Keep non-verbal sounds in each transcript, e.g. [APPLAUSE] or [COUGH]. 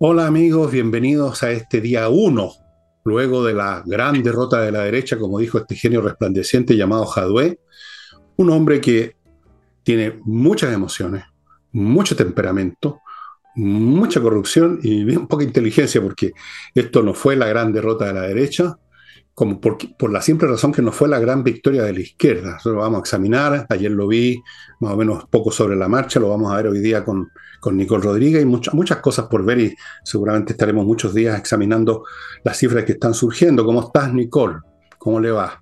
Hola amigos, bienvenidos a este día 1, luego de la gran derrota de la derecha, como dijo este genio resplandeciente llamado Jadwe, un hombre que tiene muchas emociones, mucho temperamento, mucha corrupción y bien poca inteligencia, porque esto no fue la gran derrota de la derecha, como por, por, la simple razón que no fue la gran victoria de la izquierda. Eso lo vamos a examinar, ayer lo vi más o menos poco sobre la marcha, lo vamos a ver hoy día con, con Nicole Rodríguez y muchas, muchas cosas por ver y seguramente estaremos muchos días examinando las cifras que están surgiendo. ¿Cómo estás, Nicole? ¿Cómo le va?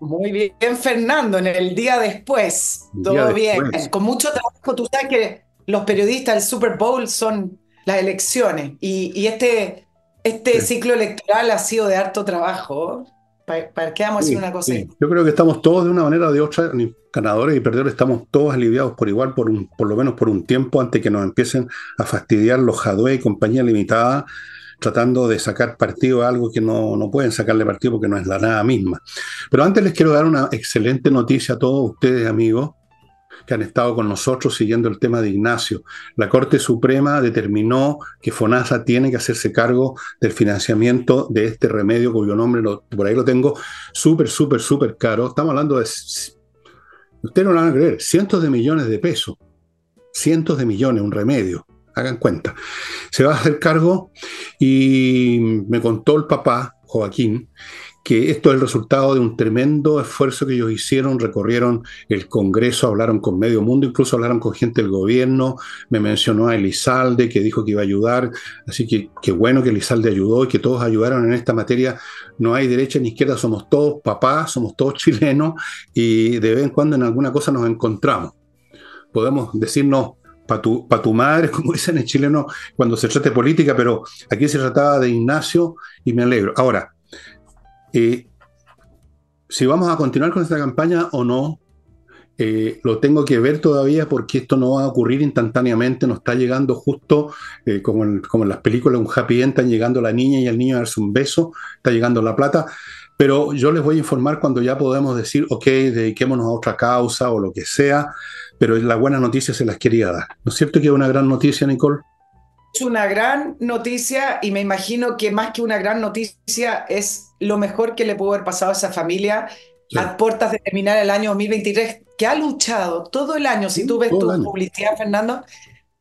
Muy bien, Fernando, en el día después, todo bien, con mucho trabajo, tú sabes que los periodistas del Super Bowl son las elecciones y, y este este ciclo electoral ha sido de harto trabajo. ¿Para, qué vamos a decir una cosa? Yo creo que estamos todos de una manera o de otra, ganadores y perdedores, estamos todos aliviados por igual, por, un, por lo menos por un tiempo, antes que nos empiecen a fastidiar los Jadwe y compañía limitada, tratando de sacar partido a algo que no, no pueden sacarle partido porque no es la nada misma. Pero antes les quiero dar una excelente noticia a todos ustedes, amigos que han estado con nosotros siguiendo el tema de Ignacio. La Corte Suprema determinó que FONASA tiene que hacerse cargo del financiamiento de este remedio cuyo nombre por ahí lo tengo súper, súper, súper caro. Estamos hablando de, ustedes no lo van a creer, cientos de millones de pesos. Cientos de millones, un remedio. Hagan cuenta. Se va a hacer cargo y me contó el papá, Joaquín, que esto es el resultado de un tremendo esfuerzo que ellos hicieron, recorrieron el Congreso, hablaron con medio mundo, incluso hablaron con gente del gobierno, me mencionó a Elizalde que dijo que iba a ayudar, así que qué bueno que Elizalde ayudó y que todos ayudaron en esta materia. No hay derecha ni izquierda, somos todos papás, somos todos [LAUGHS] chilenos y de vez en cuando en alguna cosa nos encontramos. Podemos decirnos para tu, pa tu madre, [LAUGHS] como dicen en chileno cuando se trata de política, pero aquí se trataba de Ignacio y me alegro. Ahora, si vamos a continuar con esta campaña o no, eh, lo tengo que ver todavía porque esto no va a ocurrir instantáneamente, nos está llegando justo eh, como, en, como, en, las películas, un happy end, están llegando la niña y el niño a darse un beso, está llegando la plata, pero yo les voy a informar cuando ya podemos decir, ok, dediquémonos a otra causa o lo que sea, pero la buena noticia se las quería dar. ¿No es cierto que es una gran noticia, Nicole? Una gran noticia y me imagino que más que una gran noticia es lo mejor que le pudo haber pasado a esa familia a puertas de terminar el año 2023, que ha luchado todo el año, si tú ves tu publicidad, Fernando,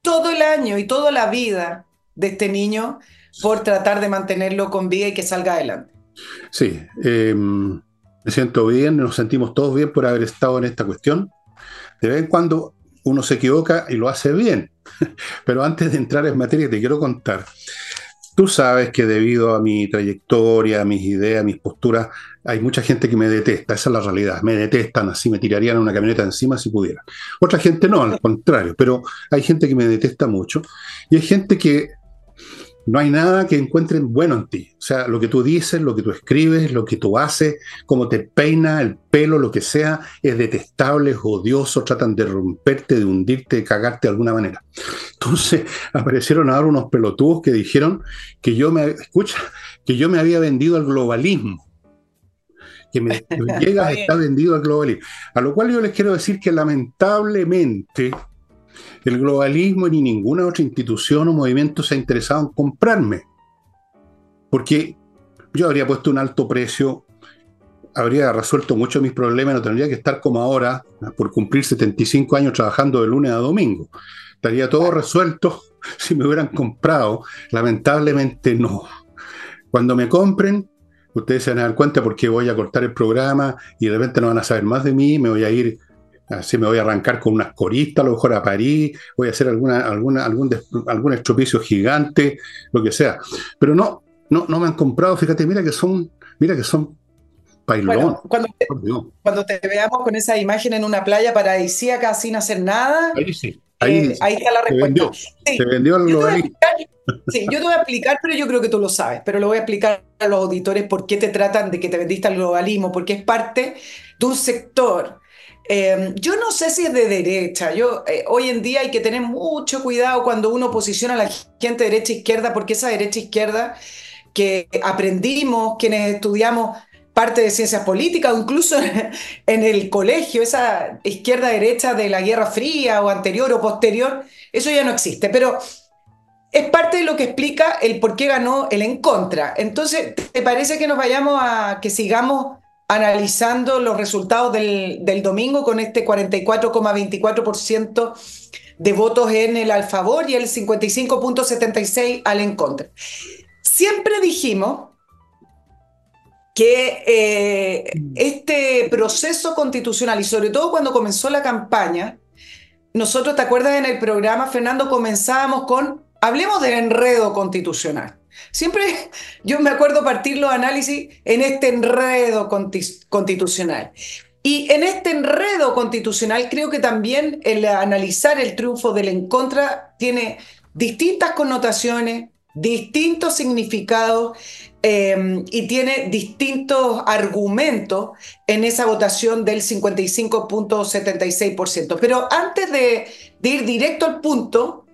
todo el año y toda la vida de este niño por tratar de mantenerlo con vida y que salga adelante. Sí, em, me siento bien, nos sentimos todos bien por haber estado en esta cuestión. De vez en cuando uno se equivoca y lo hace bien. Pero antes de entrar en materia, te quiero contar. Tú sabes que debido a mi trayectoria, a mis ideas, a mis posturas, hay mucha gente que me detesta, esa es la realidad, me detestan, así me tirarían una camioneta encima si pudiera. Otra gente no, al contrario, pero hay gente que me detesta mucho y hay gente que no hay nada que encuentren bueno en ti. O sea, lo que tú dices, lo que tú escribes, lo que tú haces, cómo te peina el pelo, lo que sea, es detestable, es odioso, tratan de romperte, de hundirte, de cagarte de alguna manera. Entonces [LAUGHS] aparecieron ahora unos pelotudos que dijeron que yo me, escucha, que yo me había vendido al globalismo. Que me [LAUGHS] llega está vendido al globalismo. A lo cual yo les quiero decir que lamentablemente el globalismo ni ninguna otra institución o movimiento se ha interesado en comprarme. Porque yo habría puesto un alto precio, habría resuelto muchos de mis problemas, no tendría que estar como ahora, por cumplir 75 años trabajando de lunes a domingo. Estaría todo resuelto [LAUGHS] si me hubieran comprado. Lamentablemente no. Cuando me compren, ustedes se van a dar cuenta porque voy a cortar el programa y de repente no van a saber más de mí, me voy a ir Así me voy a arrancar con unas coristas, a lo mejor a París, voy a hacer alguna, alguna, algún, algún estropicio gigante, lo que sea. Pero no, no, no me han comprado, fíjate, mira que son, mira que son Bueno, cuando, te, cuando te veamos con esa imagen en una playa paradisíaca sin hacer nada, ahí sí. Ahí, eh, ahí está la respuesta. Se vendió, el globalismo. [LAUGHS] Sí, yo te voy a explicar, pero yo creo que tú lo sabes, pero lo voy a explicar a los auditores por qué te tratan de que te vendiste al globalismo, porque es parte de un sector Em, yo no sé si es de derecha. Yo, eh, hoy en día hay que tener mucho cuidado cuando uno posiciona a la gente derecha e porque esa derecha e que aprendimos, quienes estudiamos parte de ciencias políticas o incluso [LAUGHS] en el colegio, esa izquierda-derecha de la Guerra Fría o anterior o posterior, eso ya no existe. Pero es parte de lo que explica el por qué ganó el en contra. Entonces, ¿te parece que nos vayamos a que sigamos analizando los resultados del, del domingo con este 44,24% de votos en el al favor y el 55,76 al en contra? Siempre dijimos que eh, este proceso constitucional y sobre todo cuando comenzó la campaña, nosotros, ¿te acuerdas en el programa, Fernando, comenzábamos con, hablemos del enredo constitucional. Siempre yo me acuerdo partir los análisis en este enredo constitucional. Y en este enredo constitucional creo que también el analizar el triunfo del en contra tiene distintas connotaciones, distintos significados Em, y tiene distintos argumentos en esa votación del 55.76%. Pero antes de, de ir directo al punto,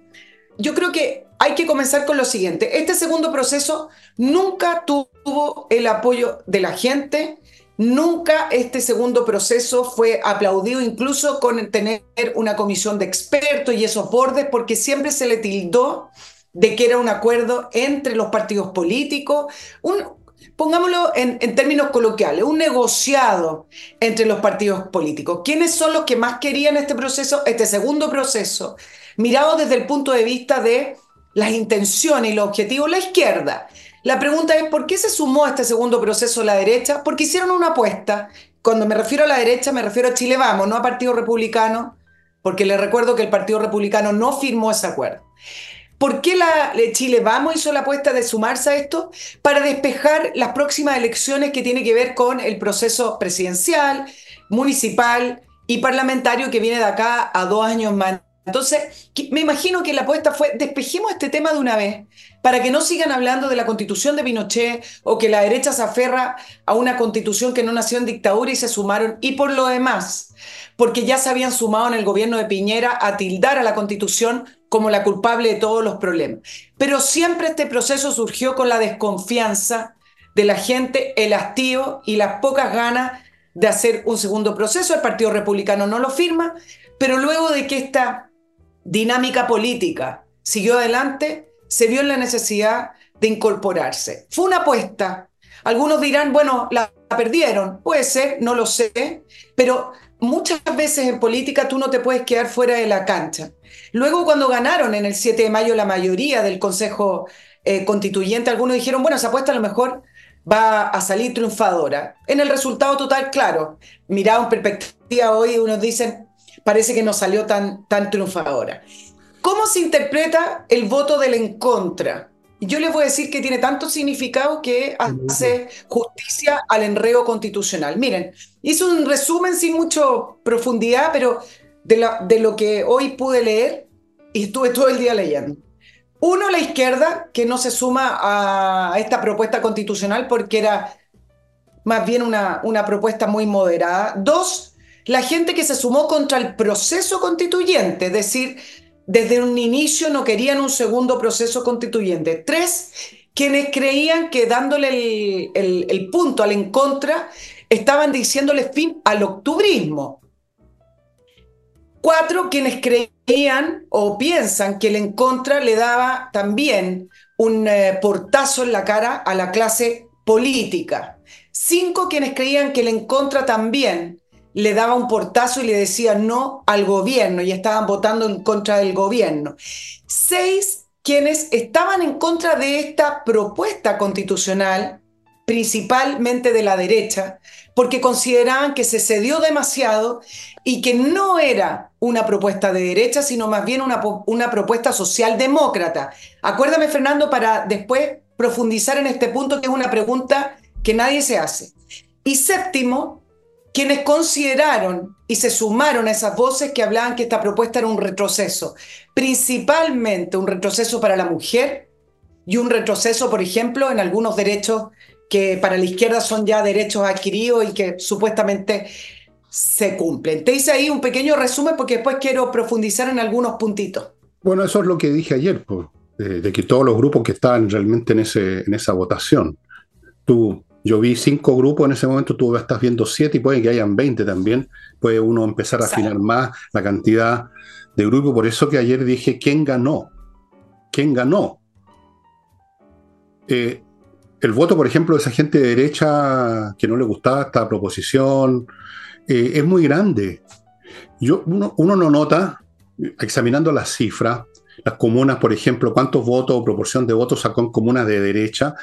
yo creo que hay que comenzar con lo siguiente. Este segundo proceso nunca tuvo el apoyo de la gente, Nunca este segundo proceso fue aplaudido, incluso con tener una comisión de expertos y esos bordes, porque siempre se le tildó de que era un acuerdo entre los partidos políticos, pongámoslo en, en, términos coloquiales, un negociado entre los partidos políticos. ¿Quiénes son los que más querían este proceso, este segundo proceso, mirado desde el punto de vista de las intenciones y los objetivos? La izquierda. La pregunta es, ¿por qué se sumó a este segundo proceso la derecha? Porque hicieron una apuesta. Cuando me refiero a la derecha, me refiero a Chile Vamos, no a Partido Republicano, porque les recuerdo que el Partido Republicano no firmó ese acuerdo. ¿Por qué la, Chile Vamos hizo la apuesta de sumarse a esto? Para despejar las próximas elecciones que tiene que ver con el proceso presidencial, municipal y parlamentario que viene de acá a dos años más. Entonces, me imagino que la apuesta fue, despejemos este tema de una vez, para que no sigan hablando de la constitución de Pinochet o que la derecha se aferra a una constitución que no nació en dictadura y se sumaron. Y por lo demás, porque ya se habían sumado en el gobierno de Piñera a tildar a la constitución como la culpable de todos los problemas. Pero siempre este proceso surgió con la desconfianza de la gente, el hastío y las pocas ganas de hacer un segundo proceso. El Partido Republicano no lo firma, pero luego de que esta dinámica política siguió adelante, se vio en la necesidad de incorporarse. Fue una apuesta. Algunos dirán, bueno, la perdieron. Puede ser, no lo sé, pero muchas veces en política tú no te puedes quedar fuera de la cancha. Luego cuando ganaron en el 7 de mayo la mayoría del Consejo eh, Constituyente, algunos dijeron, bueno, esa apuesta a lo mejor va a salir triunfadora. En el resultado total, claro, mirado en perspectiva hoy, unos dicen, parece que no salió tan, tan triunfadora. ¿Cómo se interpreta el voto del en contra? Yo les voy a decir que tiene tanto significado que hace justicia al enredo constitucional. Miren, hice un resumen sin mucha profundidad, pero de, de lo que hoy pude leer y estuve todo el día leyendo. Uno, la izquierda, que no se suma a esta propuesta constitucional porque era más bien una, una propuesta muy moderada. Dos, la gente que se sumó contra el proceso constituyente, es decir, desde un inicio no querían un segundo proceso constituyente. Tres, quienes creían que dándole el, punto al en contra estaban diciéndole fin al octubrismo. Cuatro, quienes creían o piensan que el en contra le daba también un eh, portazo en la cara a la clase política. Cinco, quienes creían que el en contra también le daba un portazo y le decía no al gobierno y estaban votando en contra del gobierno. Seis, quienes estaban en contra de esta propuesta constitucional, principalmente de la derecha, porque consideraban que se cedió demasiado y que no era una propuesta de derecha, sino más bien una, una propuesta socialdemócrata. Acuérdame, Fernando, para después profundizar en este punto, que es una pregunta que nadie se hace. Y séptimo, quienes consideraron y se sumaron a esas voces que hablaban que esta propuesta era un retroceso, principalmente un retroceso para la mujer y un retroceso, por ejemplo, en algunos derechos que para la izquierda son ya derechos adquiridos y que supuestamente se cumplen. Te hice ahí un pequeño resumen porque después quiero profundizar en algunos puntitos. Bueno, eso es lo que dije ayer, de, que todos los grupos que estaban realmente en, en esa votación, tú yo vi cinco grupos en ese momento, tú estás viendo siete y puede que hayan 20 también. Puede uno empezar a afinar más la cantidad de grupos. Por eso que ayer dije quién ganó. quién ganó. Eh, el voto, por ejemplo, de esa gente de derecha que no le gustaba esta proposición eh, es muy grande. Yo, uno, uno no nota, examinando las cifras, las comunas, por ejemplo, cuántos votos o proporción de votos sacó en comunas de derecha,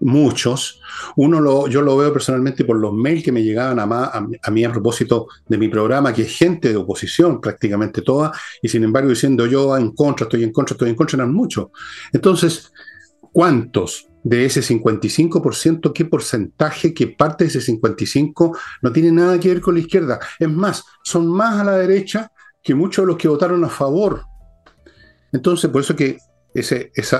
muchos. Uno lo, yo lo veo personalmente por los mails que me llegaban a, a, mí a propósito de mi programa, que es gente de oposición prácticamente toda, y sin embargo diciendo yo en contra, estoy en contra, estoy en contra, eran muchos. Entonces, ¿cuántos de ese 55%, qué porcentaje, qué parte de ese 55% no tiene nada que ver con la izquierda? Es más, son más a la derecha que muchos de los que votaron a favor entonces, por eso que esa,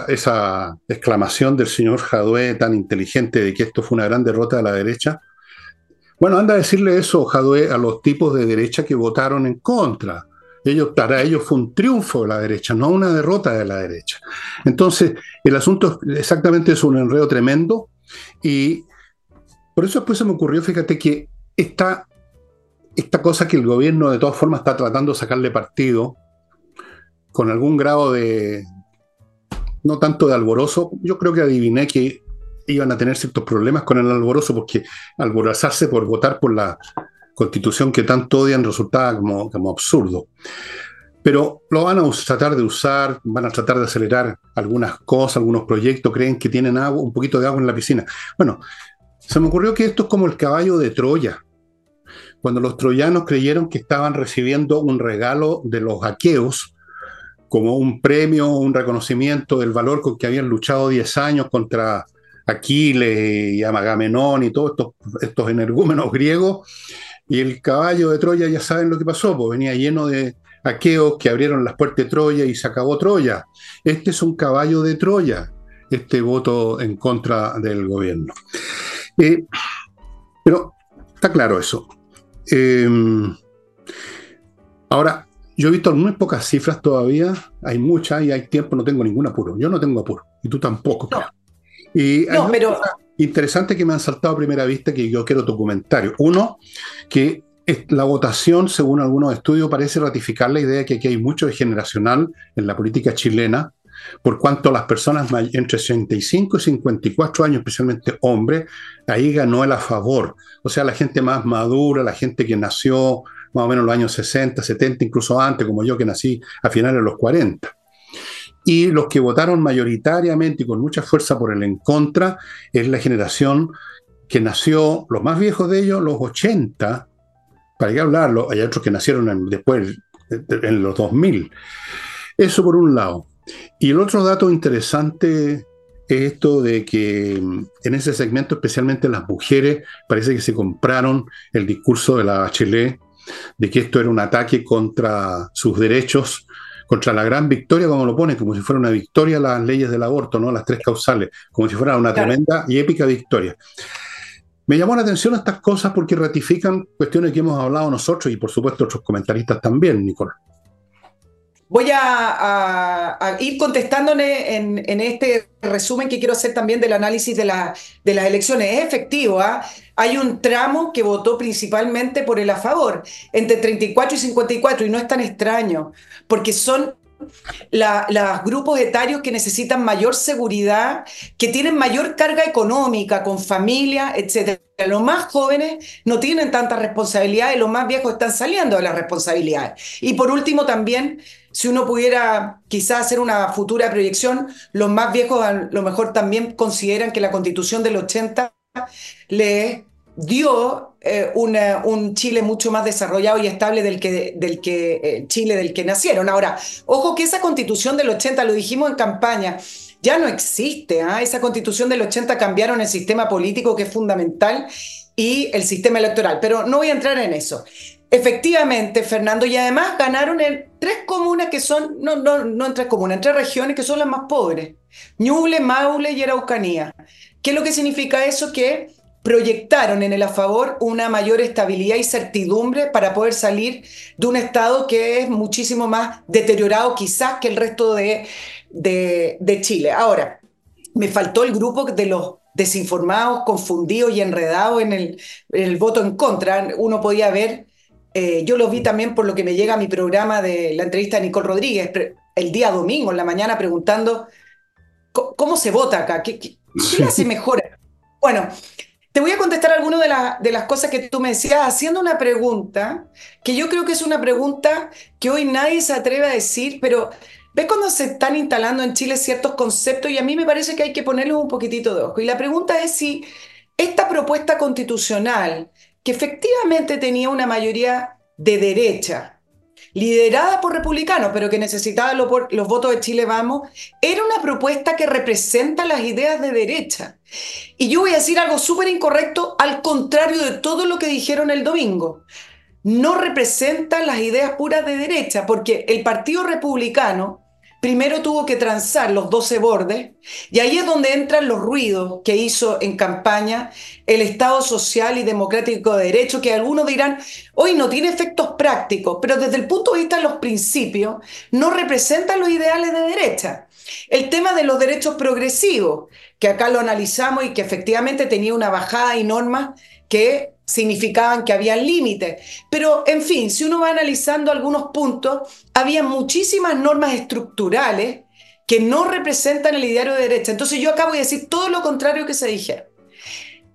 esa, exclamación del señor Jadwe tan inteligente de que esto fue una gran derrota de la derecha, bueno, anda a decirle eso, Jadwe, a los tipos de derecha que votaron en contra. Ellos, para ellos fue un triunfo de la derecha, no una derrota de la derecha. Entonces, el asunto exactamente es un enredo tremendo y por eso después se me ocurrió, fíjate que esta, esta cosa que el gobierno de todas formas está tratando de sacarle partido, con algún grado de, no tanto de alborozo, yo creo que adiviné que iban a tener ciertos problemas con el alborozo, porque alborozarse por votar por la constitución que tanto odian resultaba como, como absurdo. Pero lo van a tratar de usar, van a tratar de acelerar algunas cosas, algunos proyectos, creen que tienen agua, un poquito de agua en la piscina. Bueno, se me ocurrió que esto es como el caballo de Troya. Cuando los troyanos creyeron que estaban recibiendo un regalo de los aqueos, como un premio, un reconocimiento del valor con que habían luchado 10 años contra Aquiles y Amagamenón y todos estos, estos energúmenos griegos. Y el caballo de Troya, ya saben lo que pasó, pues venía lleno de aqueos que abrieron las puertas de Troya y se acabó Troya. Este es un caballo de Troya, este voto en contra del gobierno. Eh, pero está claro eso. Eh, ahora, yo he visto muy pocas cifras todavía, hay muchas y hay tiempo, no tengo ningún apuro. Yo no tengo apuro, y tú tampoco. No, y no pero... Interesante que me han saltado a primera vista que yo quiero tu comentario. Uno, que la votación, según algunos estudios, parece ratificar la idea de que aquí hay mucho de generacional en la política chilena, por cuanto las personas entre 65 y 54 años, especialmente hombres, ahí ganó el a favor. O sea, la gente más madura, la gente que nació más o menos en los años 60, 70, incluso antes, como yo que nací a finales de los 40. Y los que votaron mayoritariamente y con mucha fuerza por el en contra es la generación que nació, los más viejos de ellos, los 80, para qué hablarlo, hay otros que nacieron después, en los 2000. Eso por un lado. Y el otro dato interesante es esto de que en ese segmento, especialmente las mujeres, parece que se compraron el discurso de la Bachelet de que esto era un ataque contra sus derechos, contra la gran victoria, como lo pone, como si fuera una victoria las leyes del aborto, ¿no? Las tres causales, como si fuera una tremenda y épica victoria. Me llamó la atención estas cosas porque ratifican cuestiones que hemos hablado nosotros y por supuesto otros comentaristas también, Nicolás. Voy a, ir contestándole en, este resumen que quiero hacer también del análisis de, las elecciones. Es efectivo, ¿ah? hay un tramo que votó principalmente por el a favor, entre 34 y 54, y no es tan extraño, porque son los grupos etarios que necesitan mayor seguridad, que tienen mayor carga económica, con familia, etc. Los más jóvenes no tienen tanta responsabilidad y los más viejos están saliendo de las responsabilidades. Y por último también si uno pudiera quizás hacer una futura proyección, los más viejos a lo mejor también consideran que la constitución del 80 le dio eh, un Chile mucho más desarrollado y estable del que, eh, Chile del que nacieron. Ahora, ojo que esa constitución del 80, lo dijimos en campaña, ya no existe. ¿ah? Esa constitución del 80 cambiaron el sistema político que es fundamental y el sistema electoral, pero no voy a entrar en eso. Efectivamente, Fernando, y además ganaron en tres comunas que son, no, no, no en tres comunas, en tres regiones que son las más pobres, Ñuble, Maule y Araucanía. ¿Qué es lo que significa eso? Que proyectaron en el a favor una mayor estabilidad y certidumbre para poder salir de un estado que es muchísimo más deteriorado quizás que el resto de, de, Chile. Ahora, me faltó el grupo de los desinformados, confundidos y enredados en el, en el voto en contra. Uno podía ver eh, yo lo vi también por lo que me llega a mi programa de la entrevista de Nicole Rodríguez, el día domingo, en la mañana, preguntando cómo se vota acá, qué, qué, qué hace [LAUGHS] mejor. Bueno, te voy a contestar algunas de, de, las cosas que tú me decías haciendo una pregunta que yo creo que es una pregunta que hoy nadie se atreve a decir, pero ves cuando se están instalando en Chile ciertos conceptos y a mí me parece que hay que ponerles un poquitito de ojo. Y la pregunta es si esta propuesta constitucional, que efectivamente tenía una mayoría de derecha, liderada por republicanos, pero que necesitaba los, votos de Chile Vamos, era una propuesta que representa las ideas de derecha. Y yo voy a decir algo súper incorrecto, al contrario de todo lo que dijeron el domingo. No representa las ideas puras de derecha, porque el Partido Republicano primero tuvo que transar los 12 bordes y ahí es donde entran los ruidos que hizo en campaña el Estado social y democrático de derecho, que algunos dirán, hoy no tiene efectos prácticos, pero desde el punto de vista de los principios no representan los ideales de derecha. El tema de los derechos progresivos, que acá lo analizamos y que efectivamente tenía una bajada y normas que significaban que había límites. Pero, en fin, si uno va analizando algunos puntos, había muchísimas normas estructurales que no representan el ideario de derecha. Entonces yo acabo de decir todo lo contrario que se dije.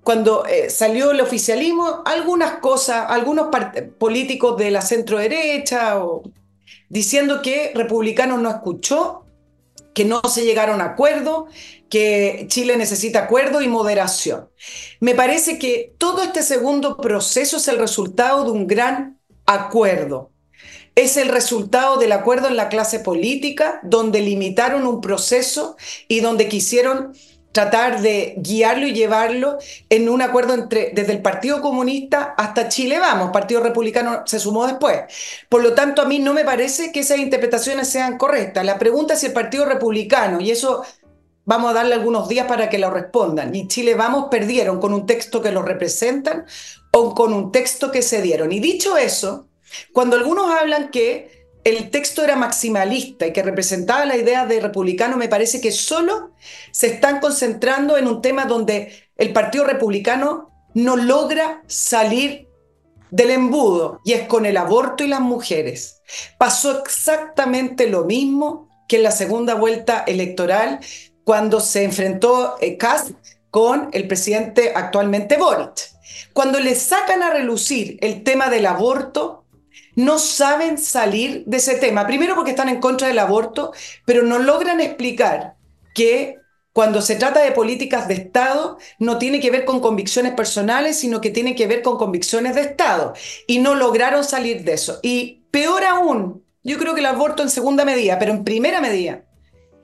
Cuando eh, salió el oficialismo, algunas cosas, algunos políticos de la centro derecha, diciendo que republicanos no escuchó, que no se llegaron a acuerdo, que Chile necesita acuerdo y moderación. Me parece que todo este segundo proceso es el resultado de un gran acuerdo. Es el resultado del acuerdo en la clase política, donde limitaron un proceso y donde quisieron tratar de guiarlo y llevarlo en un acuerdo entre desde el Partido Comunista hasta Chile Vamos, Partido Republicano se sumó después. Por lo tanto, a mí no me parece que esas interpretaciones sean correctas. La pregunta es si el Partido Republicano, y eso vamos a darle algunos días para que lo respondan, y Chile Vamos perdieron con un texto que lo representan o con un texto que se dieron. Y dicho eso, cuando algunos hablan que el texto era maximalista y que representaba la idea de republicano, me parece que solo se están concentrando en un tema donde el Partido Republicano no logra salir del embudo y es con el aborto y las mujeres. Pasó exactamente lo mismo que en la segunda vuelta electoral cuando se enfrentó eh, Kass con el presidente actualmente Boric. Cuando le sacan a relucir el tema del aborto, no saben salir de ese tema. Primero porque están en contra del aborto, pero no logran explicar que cuando se trata de políticas de Estado, no tiene que ver con convicciones personales, sino que tiene que ver con convicciones de Estado. Y no lograron salir de eso. Y peor aún, yo creo que el aborto en segunda medida, pero en primera medida,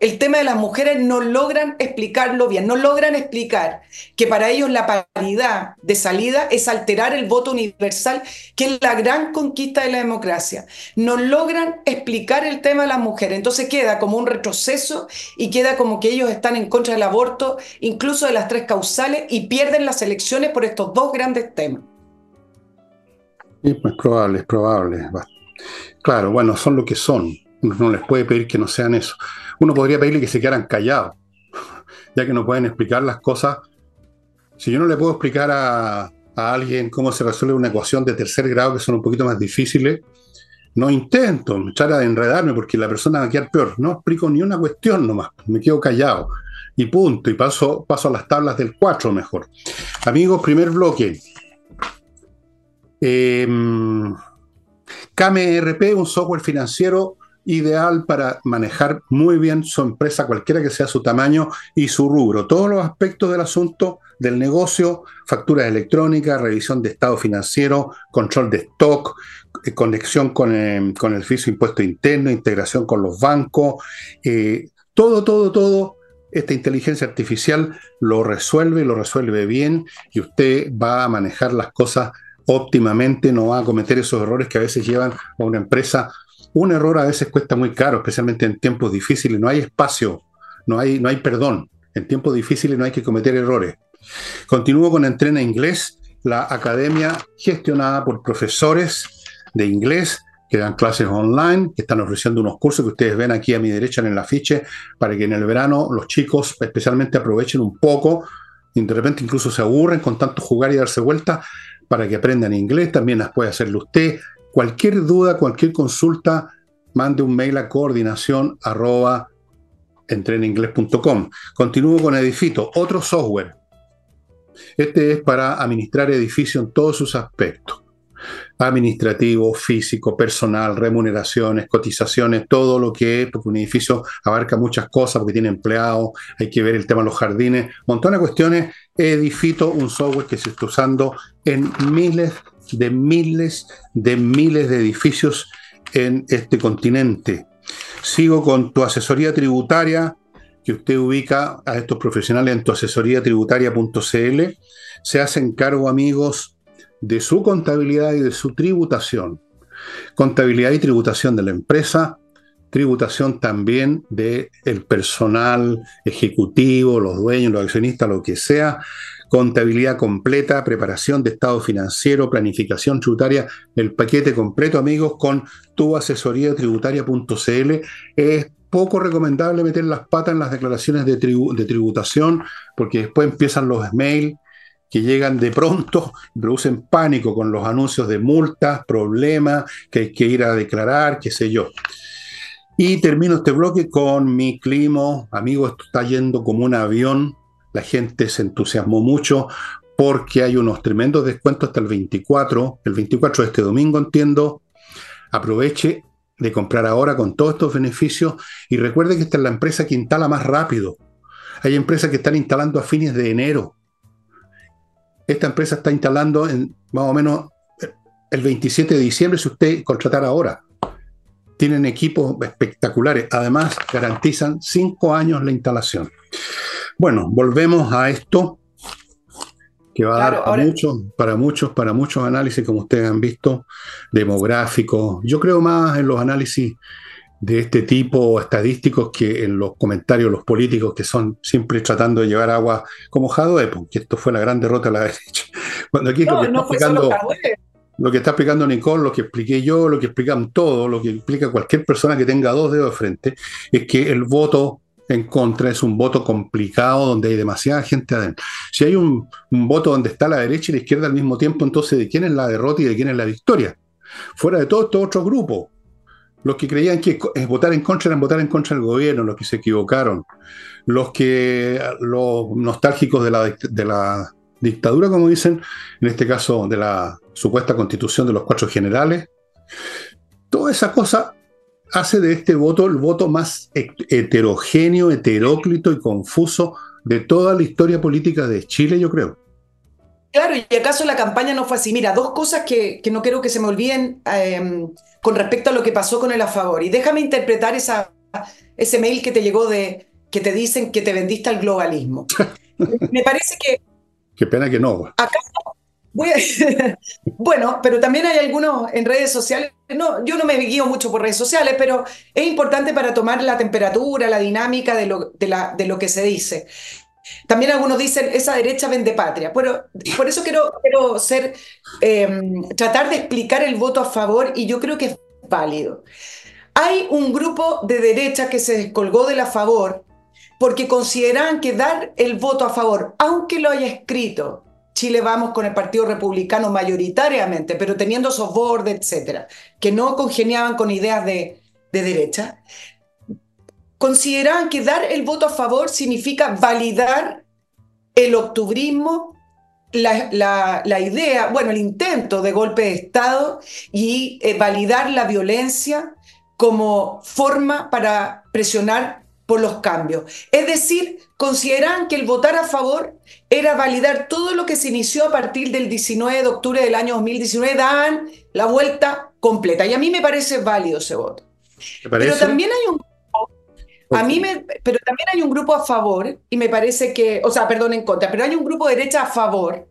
el tema de las mujeres no logran explicarlo bien, no logran explicar que para ellos la paridad de salida es alterar el voto universal, que es la gran conquista de la democracia. No logran explicar el tema de las mujeres, entonces queda como un retroceso y queda como que ellos están en contra del aborto, incluso de las tres causales, y pierden las elecciones por estos dos grandes temas. Sí, pues probable, es probable. Claro, bueno, son lo que son. No les puede pedir que no sean eso uno podría pedirle que se quedaran callados, [LAUGHS] ya que no pueden explicar las cosas. Si yo no le puedo explicar a, alguien cómo se resuelve una ecuación de tercer grado, que son un poquito más difíciles, no intento echar a enredarme porque la persona va a quedar peor. No explico ni una cuestión nomás, me quedo callado y punto, y paso, paso a las tablas del 4 mejor. Amigos, primer bloque. Eh, KMRP, un software financiero ideal para manejar muy bien su empresa, cualquiera que sea su tamaño y su rubro. Todos los aspectos del asunto del negocio, facturas electrónicas, revisión de estado financiero, control de stock, eh, conexión con, eh, con el FISO impuesto interno, integración con los bancos, eh, todo, todo, todo. Esta inteligencia artificial lo resuelve, lo resuelve bien y usted va a manejar las cosas óptimamente, no va a cometer esos errores que a veces llevan a una empresa un error a veces cuesta muy caro, especialmente en tiempos difíciles. No hay espacio, no hay, no hay perdón. En tiempos difíciles no hay que cometer errores. Continúo con Entrena Inglés, la academia gestionada por profesores de inglés que dan clases online, que están ofreciendo unos cursos que ustedes ven aquí a mi derecha en el afiche, para que en el verano los chicos especialmente aprovechen un poco y de repente incluso se aburren con tanto jugar y darse vuelta para que aprendan inglés. También las puede hacerlo usted Cualquier duda, cualquier consulta, mande un mail a coordinación Continúo con Edifito, otro software. Este es para administrar edificios en todos sus aspectos. Administrativo, físico, personal, remuneraciones, cotizaciones, todo lo que es, porque un edificio abarca muchas cosas, porque tiene empleados, hay que ver el tema de los jardines, montón de cuestiones. Edifito, un software que se está usando en miles de miles de miles de edificios en este continente. Sigo con tu asesoría tributaria, que usted ubica a estos profesionales en tu tributaria.cl. Se hacen cargo, amigos, de su contabilidad y de su tributación. Contabilidad y tributación de la empresa, tributación también del el personal ejecutivo, los dueños, los accionistas, lo que sea, contabilidad completa, preparación de estado financiero, planificación tributaria, el paquete completo, amigos, con tu asesoría tributaria.cl. Es poco recomendable meter las patas en las declaraciones de, tributación, porque después empiezan los mails que llegan de pronto producen pánico con los anuncios de multas, problemas, que hay que ir a declarar, qué sé yo. Y termino este bloque con mi clima. Amigo, esto está yendo como un avión la gente se entusiasmó mucho porque hay unos tremendos descuentos hasta el 24, el 24 de este domingo entiendo. Aproveche de comprar ahora con todos estos beneficios y recuerde que esta es la empresa que instala más rápido. Hay empresas que están instalando a fines de enero. Esta empresa está instalando en más o menos el 27 de diciembre si usted contratara ahora. Tienen equipos espectaculares. Además, garantizan cinco años la instalación. Bueno, volvemos a esto que va a dar para, muchos, para muchos, para muchos análisis, como ustedes han visto, demográficos. Yo creo más en los análisis de este tipo estadísticos que en los comentarios los políticos que son siempre tratando de llevar agua como Jadwe, que esto fue la gran derrota de la [LAUGHS] derecha. Cuando aquí lo, que está explicando, lo que está explicando Nicole, lo que expliqué yo, lo que explican todos, lo que explica cualquier persona que tenga dos dedos de frente, es que el voto en contra es un voto complicado donde hay demasiada gente adentro. Si hay un, voto donde está la derecha y la izquierda al mismo tiempo, entonces ¿de quién es la derrota y de quién es la victoria? Fuera de todo estos otros grupos. Los que creían que es votar en contra eran votar en contra del gobierno, los que se equivocaron. Los que, los nostálgicos de la, de la dictadura, como dicen, en este caso de la supuesta constitución de los cuatro generales. Toda esa cosa hace de este voto el voto más heterogéneo, heteróclito y confuso de toda la historia política de Chile, yo creo. Claro, y acaso la campaña no fue así. Mira, dos cosas que, no quiero que se me olviden em, con respecto a lo que pasó con el a favor. Y déjame interpretar esa, ese mail que te llegó de que te dicen que te vendiste al globalismo. [LAUGHS] me parece que... Qué pena que no. [LAUGHS] bueno, pero también hay algunos en redes sociales, no, yo no me guío mucho por redes sociales, pero es importante para tomar la temperatura, la dinámica de lo, de la, de lo que se dice. También algunos dicen, esa derecha vende patria. Pero por eso quiero, quiero ser, em, tratar de explicar el voto a favor y yo creo que es válido. Hay un grupo de derecha que se descolgó de la favor porque consideran que dar el voto a favor, aunque lo haya escrito Chile vamos con el Partido Republicano mayoritariamente, pero teniendo esos bordes, etcétera, que no congeniaban con ideas de, derecha, consideraban que dar el voto a favor significa validar el octubrismo, la, idea, bueno, el intento de golpe de Estado y eh, validar la violencia como forma para presionar por los cambios. Es decir, consideran que el votar a favor era validar todo lo que se inició a partir del 19 de octubre del año 2019, daban la vuelta completa. Y a mí me parece válido ese voto. Pero también hay un a mí me, pero también hay un grupo a favor, y me parece que, o sea, perdón, en contra, pero hay un grupo de derecha a favor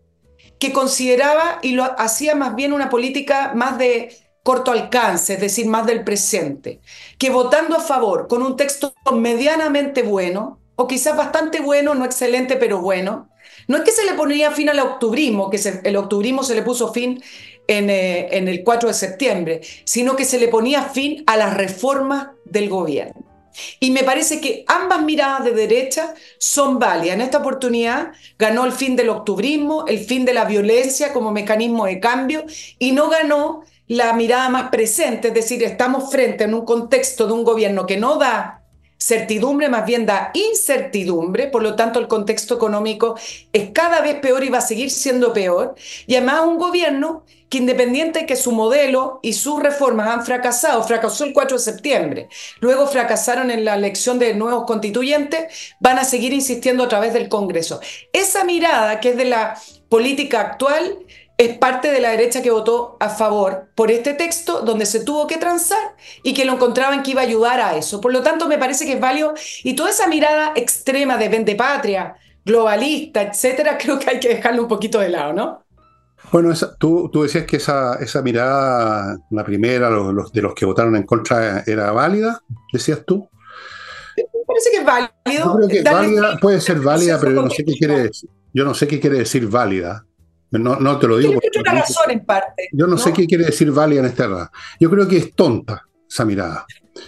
que consideraba y lo hacía más bien una política más de corto alcance, es decir, más del presente, que votando a favor con un texto medianamente bueno, o quizás bastante bueno, no excelente, pero bueno, no es que se le ponía fin al octubrismo, que el octubrismo se le puso fin en, eh, en el 4 de septiembre, sino que se le ponía fin a las reformas del gobierno. Y me parece que ambas miradas de derecha son válidas. En esta oportunidad ganó el fin del octubrismo, el fin de la violencia como mecanismo de cambio y no ganó la mirada más presente, es decir, estamos frente en un contexto de un gobierno que no da certidumbre, más bien da incertidumbre, por lo tanto el contexto económico es cada vez peor y va a seguir siendo peor, y además un gobierno que independiente de que su modelo y sus reformas han fracasado, fracasó el 4 de septiembre, luego fracasaron en la elección de nuevos constituyentes, van a seguir insistiendo a través del Congreso. Esa mirada que es de la política actual es parte de la derecha que votó a favor por este texto donde se tuvo que transar y que lo encontraban que iba a ayudar a eso. Por lo tanto, me parece que es válido y toda esa mirada extrema de vende patria, globalista, etcétera, [LAUGHS] creo que hay que dejarlo un poquito de lado, ¿no? Bueno, tú, tú, decías que esa, esa mirada, la primera, los, de los que votaron en contra, era válida, decías tú. Me parece que es válido. creo que válida, puede ser válida, pero yo no sé qué quiere decir. Yo no sé qué quiere decir válida. No, no te lo digo. razón en parte. Yo no, sé qué quiere decir válida en esta edad. Yo creo que es tonta esa mirada,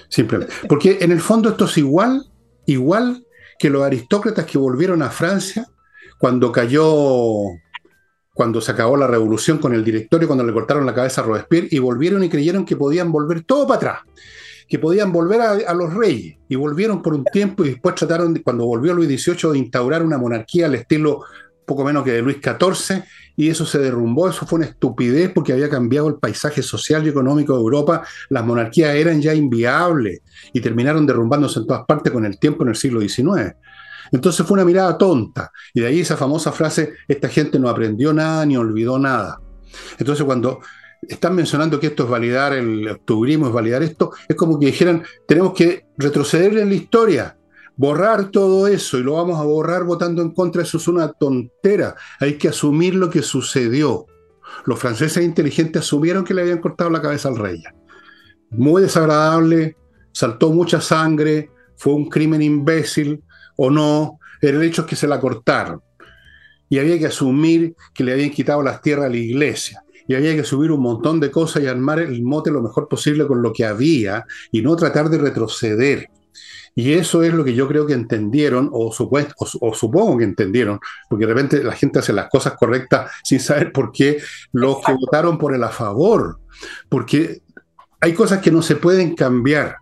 simplemente. [LAUGHS] Porque en el fondo esto es igual, igual que los aristócratas que volvieron a Francia cuando cayó, cuando se acabó la revolución con el directorio, cuando le cortaron la cabeza a Robespierre y volvieron y creyeron que podían volver todo para atrás que podían volver a, a, los reyes y volvieron por un tiempo y después trataron, cuando volvió Luis XVIII, de instaurar una monarquía al estilo poco menos que de Luis XIV, y eso se derrumbó, eso fue una estupidez porque había cambiado el paisaje social y económico de Europa, las monarquías eran ya inviables y terminaron derrumbándose en todas partes con el tiempo en el siglo XIX. Entonces fue una mirada tonta, y de ahí esa famosa frase, esta gente no aprendió nada ni olvidó nada. Entonces cuando están mencionando que esto es validar el octubrismo, es validar esto, es como que dijeran, tenemos que retroceder en la historia, borrar todo eso y lo vamos a borrar votando en contra, eso es una tontera. Hay que asumir lo que sucedió. Los franceses inteligentes asumieron que le habían cortado la cabeza al rey. Muy desagradable, saltó mucha sangre, fue un crimen imbécil o no, el hecho es que se la cortaron. Y había que asumir que le habían quitado las tierras a la iglesia. Y había que subir un montón de cosas y armar el mote lo mejor posible con lo que había y no tratar de retroceder. Y eso es lo que yo creo que entendieron, o, supuesto, o, supongo que entendieron, porque de repente la gente hace las cosas correctas sin saber por qué los que votaron por el a favor. Porque hay cosas que no se pueden cambiar.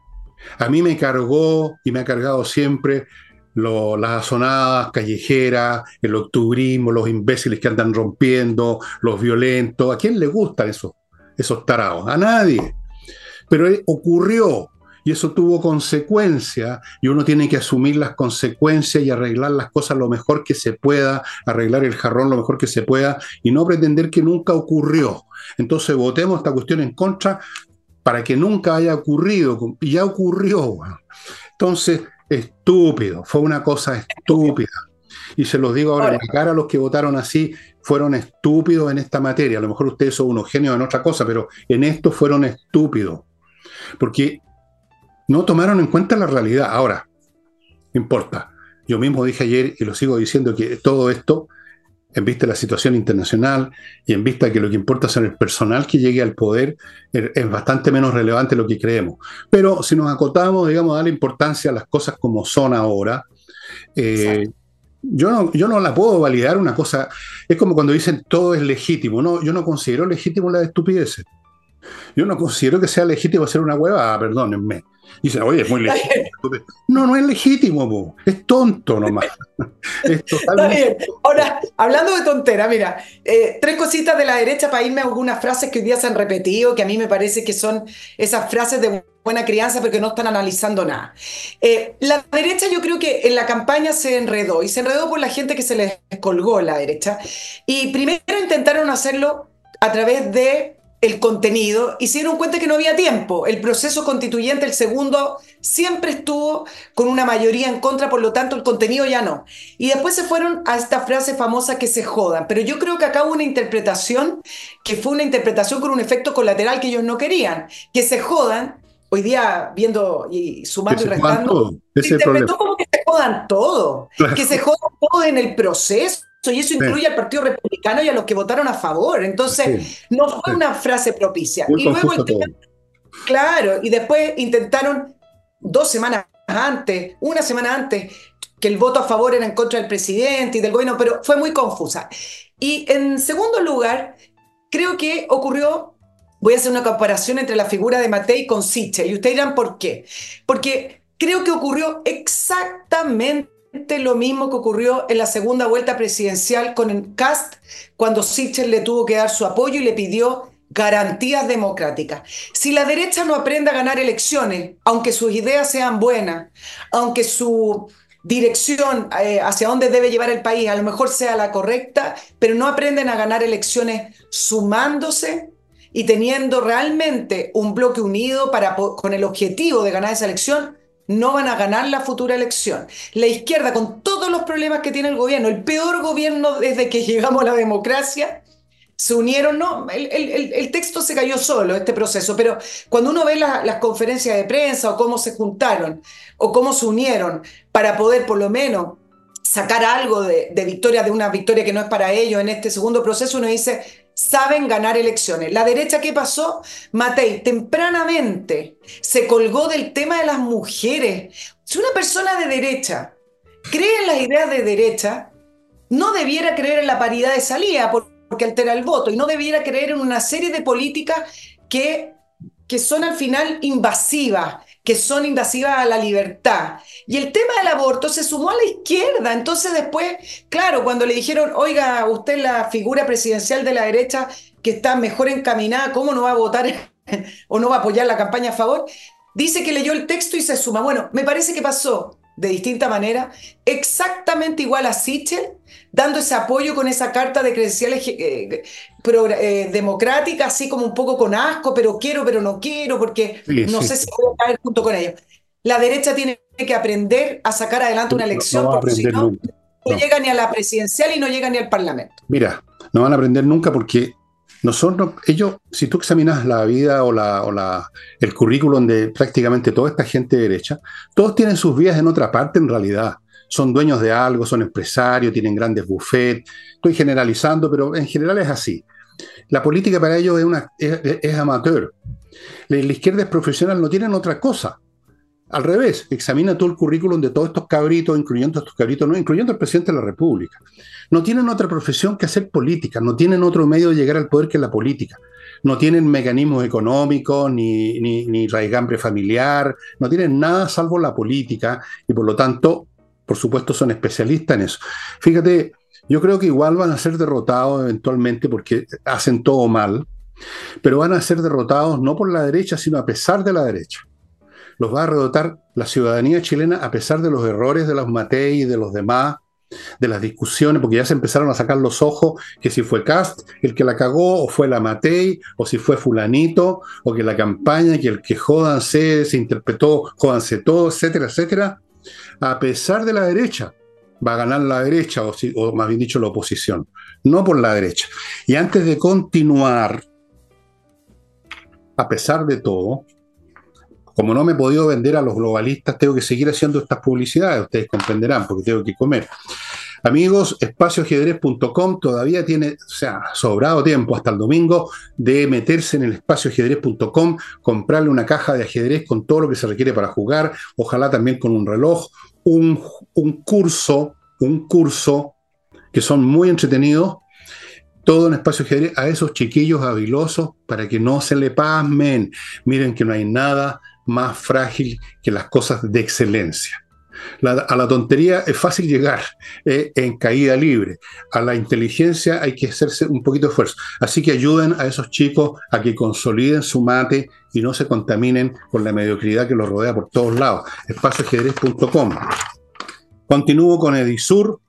A mí me cargó y me ha cargado siempre las azonadas callejeras, el octubrismo, los imbéciles que andan rompiendo, los violentos. ¿A quién le gustan esos, esos tarados? A nadie. Pero ocurrió, y eso tuvo consecuencias y uno tiene que asumir las consecuencias y arreglar las cosas lo mejor que se pueda, arreglar el jarrón lo mejor que se pueda y no pretender que nunca ocurrió. Entonces votemos esta cuestión en contra para que nunca haya ocurrido y ya ocurrió. Entonces, estúpido, fue una cosa estúpida. Y se los digo ahora en la cara a los que votaron así, fueron estúpidos en esta materia. A lo mejor ustedes son unos genios en otra cosa, pero en esto fueron estúpidos. Porque no tomaron en cuenta la realidad. Ahora, no importa. Yo mismo dije ayer y lo sigo diciendo que todo esto, en vista de la situación internacional y en vista de que lo que importa es el personal que llegue al poder, es bastante menos relevante lo que creemos. Pero si nos acotamos, digamos, a darle importancia a las cosas como son ahora, eh, yo no, yo no la puedo validar una cosa. Es como cuando dicen todo es legítimo. No, yo no considero legítimo la estupidez. Yo no considero que sea legítimo hacer una hueva, perdónenme. Dicen, oye, es muy legítimo. No, no es legítimo, es tonto nomás. [LAUGHS] Está bien. Ahora, hablando de tontera, mira, eh, tres cositas de la derecha para irme a algunas frases que hoy día se han repetido, que a mí me parece que son esas frases de buena crianza, pero que no están analizando nada. Eh, la derecha yo creo que en la campaña se enredó, y se enredó por la gente que se les colgó la derecha. Y primero intentaron hacerlo a través de el contenido y se dieron cuenta que no había tiempo. El proceso constituyente, el segundo, siempre estuvo con una mayoría en contra, por lo tanto el contenido ya no. Y después se fueron a esta frase famosa que se jodan. Pero yo creo que acá hubo una interpretación que fue una interpretación con un efecto colateral que ellos no querían. Que se jodan, hoy día viendo y sumando y restando, se interpretó como que jodan todo, que se jodan todo en el proceso y eso incluye al Partido Republicano y a los que votaron a favor. Entonces, no fue una frase propicia. y luego claro, y después intentaron dos semanas antes, una semana antes, que el voto a favor era en contra del presidente y del gobierno, pero fue muy confusa. Y en segundo lugar, creo que ocurrió voy a hacer una comparación entre la figura de Matei con Sichel. Y ustedes dirán, ¿por qué? Porque creo que ocurrió exactamente lo mismo que ocurrió en la segunda vuelta presidencial con el Cast, cuando Sichel le tuvo que dar su apoyo y le pidió garantías democráticas. Si la derecha no aprende a ganar elecciones, aunque sus ideas sean buenas, aunque su dirección eh, hacia dónde debe llevar el país a lo mejor sea la correcta, pero no aprenden a ganar elecciones sumándose y teniendo realmente un bloque unido para, con el objetivo de ganar esa elección, no van a ganar la futura elección. La izquierda, con todos los problemas que tiene el gobierno, el peor gobierno desde que [LAUGHS] llegamos a la democracia, se unieron, no, el, texto se cayó solo, este proceso, pero cuando uno ve las conferencias de prensa o cómo se juntaron o cómo se unieron para poder por lo menos sacar algo de, de victoria, de una victoria que no es para ellos en este segundo proceso, uno dice, saben ganar elecciones. La derecha, ¿qué pasó? Matei tempranamente se colgó del tema de las mujeres. Si una persona de derecha cree en las ideas de derecha, no debiera creer en la paridad de salida porque altera el voto y no debiera creer en una serie de políticas que, que son al final invasivas que son invasivas a la libertad. Y el tema del aborto se sumó a la izquierda. Entonces después, claro, cuando le dijeron, oiga, usted la figura presidencial de la derecha que está mejor encaminada, ¿cómo no va a votar [LAUGHS] o no va a apoyar la campaña a favor? Dice que leyó el texto y se suma. Bueno, me parece que pasó de distinta manera, exactamente igual a Sichel, dando ese apoyo con esa carta de credenciales eh, eh, democrática, así como un poco con asco, pero quiero, pero no quiero, porque no sé si voy a caer junto con ellos. La derecha tiene que aprender a sacar adelante una elección, porque si no, no, llega ni a la presidencial y no llega ni al parlamento. Mira, no van a aprender nunca porque nosotros, ellos, si tú examinas la vida o, la, o la, el currículum de prácticamente toda esta gente de derecha, todos tienen sus vidas en otra parte en realidad. Son dueños de algo, son empresarios, tienen grandes buffets. Estoy generalizando, pero en general es así. La política para ellos es, una, es, amateur. La izquierda es profesional, no tienen otra cosa. Al revés, examina todo el currículum de todos estos cabritos, incluyendo estos cabritos, incluyendo el presidente de la República. No tienen otra profesión que hacer política, no tienen otro medio de llegar al poder que la política. No tienen mecanismos económicos, ni, ni raigambre familiar, no tienen nada salvo la política y por lo tanto, por supuesto, son especialistas en eso. Fíjate, yo creo que igual van a ser derrotados eventualmente porque hacen todo mal, pero van a ser derrotados no por la derecha, sino a pesar de la derecha los va a derrotar la ciudadanía chilena a pesar de los errores de los Matei y de los demás, de las discusiones, porque ya se empezaron a sacar los ojos que si fue Cast el que la cagó, o fue la Matei, o si fue fulanito, o que la campaña, que el que jodanse se interpretó, jodanse todo, etcétera, etcétera, a pesar de la derecha. Va a ganar la derecha, o, o más bien dicho, la oposición, no por la derecha. Y antes de continuar, a pesar de todo, como no me he podido vender a los globalistas, tengo que seguir haciendo estas publicidades, ustedes comprenderán, porque tengo que comer. Amigos, espacioajedrez.com todavía tiene, o sea, sobrado tiempo hasta el domingo de meterse en el espacioajedrez.com, comprarle una caja de ajedrez con todo lo que se requiere para jugar, ojalá también con un reloj, un, curso, un curso que son muy entretenidos, todo en espacio ajedrez a esos chiquillos habilosos para que no se le pasmen. Miren que no hay nada más frágil que las cosas de excelencia. a la tontería es fácil llegar eh, en caída libre. A la inteligencia hay que hacerse un poquito de esfuerzo. Así que ayuden a esos chicos a que consoliden su mate y no se contaminen con la mediocridad que los rodea por todos lados. Espacioajedrez.com. Continúo con Edisur,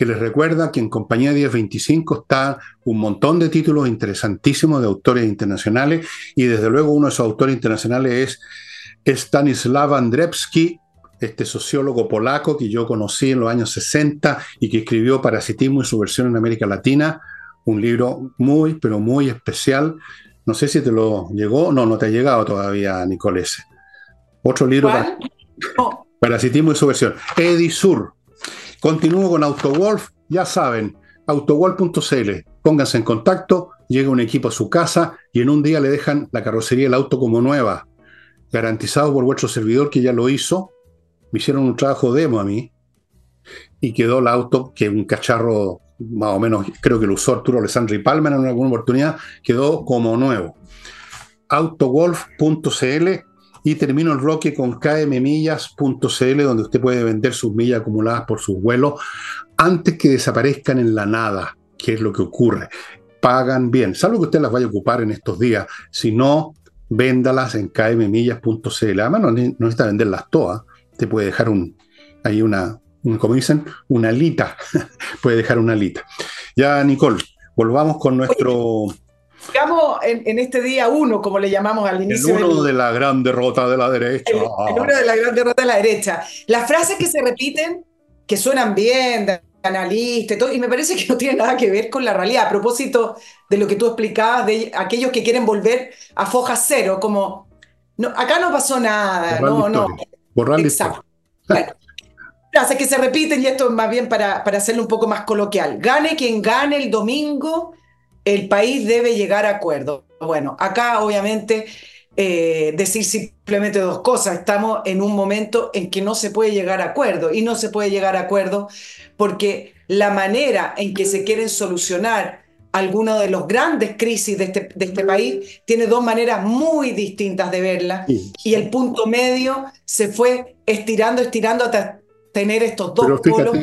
que les recuerda que en Compañía 1025 está un montón de títulos interesantísimos de autores internacionales y desde luego uno de esos autores internacionales es Stanislav Andrzejewski, este sociólogo polaco que yo conocí en los años 60 y que escribió Parasitismo y su versión en América Latina, un libro muy, pero muy especial. No sé si te lo llegó, no, no te ha llegado todavía, Nicolese. Otro libro, Parasitismo y su versión. Edisur. Continúo con AutoWolf, ya saben, autowolf.cl. Pónganse en contacto, llega un equipo a su casa y en un día le dejan la carrocería del auto como nueva garantizado por vuestro servidor que ya lo hizo. Me hicieron un trabajo demo a mí y quedó el auto, que un cacharro más o menos, creo que lo usó Arturo Alessandri Palmer en alguna oportunidad, quedó como nuevo. autogolf.cl y termino el roque con kmmillas.cl donde usted puede vender sus millas acumuladas por sus vuelos antes que desaparezcan en la nada, que es lo que ocurre. Pagan bien, salvo que usted las vaya a ocupar en estos días. Si no, véndalas en kmmillas.cl. Además, no, necesita venderlas todas. Te puede dejar un, ahí una, como dicen, una alita. [LAUGHS] puede dejar una alita. Ya, Nicole, volvamos con nuestro... Digamos en, este día uno, como le llamamos al inicio. El uno de la gran derrota de la derecha. El, uno de la gran derrota de la derecha. Las frases que se repiten, que suenan bien, de analista y todo, y me parece que no tiene nada que ver con la realidad. A propósito de lo que tú explicabas, de aquellos que quieren volver a foja cero, como, no, acá no pasó nada, no, no. Borrar Exacto. Frases que se repiten, y esto es más bien para, para hacerlo un poco más coloquial. Gane quien gane el domingo, el país debe llegar a acuerdo. Bueno, acá obviamente eh, decir simplemente dos cosas. Estamos en un momento en que no se puede llegar a acuerdo y no se puede llegar a acuerdo porque la manera en que se quieren solucionar algunas de las grandes crisis de este, de este, país tiene dos maneras muy distintas de verla y el punto medio se fue estirando, estirando hasta tener estos dos polos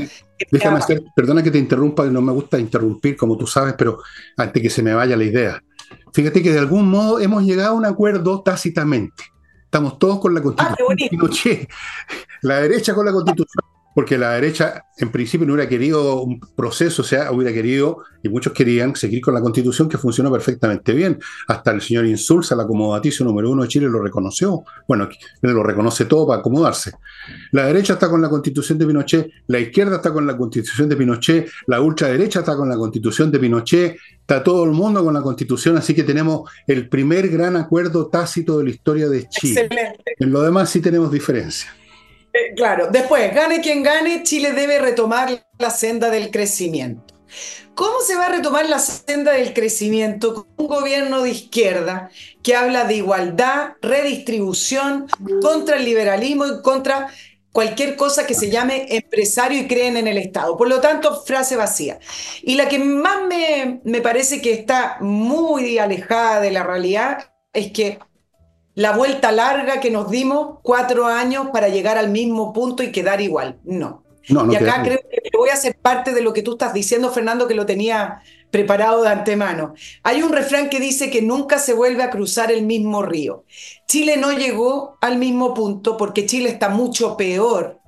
Déjame hacer, perdona que te interrumpa, no me gusta interrumpir, como tú sabes, pero antes que se me vaya la idea. Fíjate que de algún modo hemos llegado a un acuerdo tácitamente. Estamos todos con la ah, constitución. la derecha con la constitución porque la derecha en principio no hubiera querido un proceso, o sea, hubiera querido, y muchos querían, seguir con la constitución que funcionó perfectamente bien. Hasta el señor Insulza, el acomodaticio número uno de Chile, lo reconoció. Bueno, lo reconoce todo para acomodarse. La derecha está con la constitución de Pinochet, la izquierda está con la constitución de Pinochet, la ultraderecha está con la constitución de Pinochet, está todo el mundo con la constitución, así que tenemos el primer gran acuerdo tácito de la historia de Chile. Excelente. En lo demás sí tenemos diferencias. Eh, claro, después, gane quien gane, Chile debe retomar la senda del crecimiento. ¿Cómo se va a retomar la senda del crecimiento con un gobierno de izquierda que habla de igualdad, redistribución, contra el liberalismo y contra cualquier cosa que se llame empresario y creen en el Estado? Por lo tanto, frase vacía. Y la que más me, me parece que está muy alejada de la realidad es que la vuelta larga que nos dimos cuatro años para llegar al mismo punto y quedar igual. No. y acá creo que voy a ser parte de lo que tú estás diciendo, Fernando, que lo tenía preparado de antemano. Hay un refrán que dice que nunca se vuelve a cruzar el mismo río. Chile no llegó al mismo punto porque Chile está mucho peor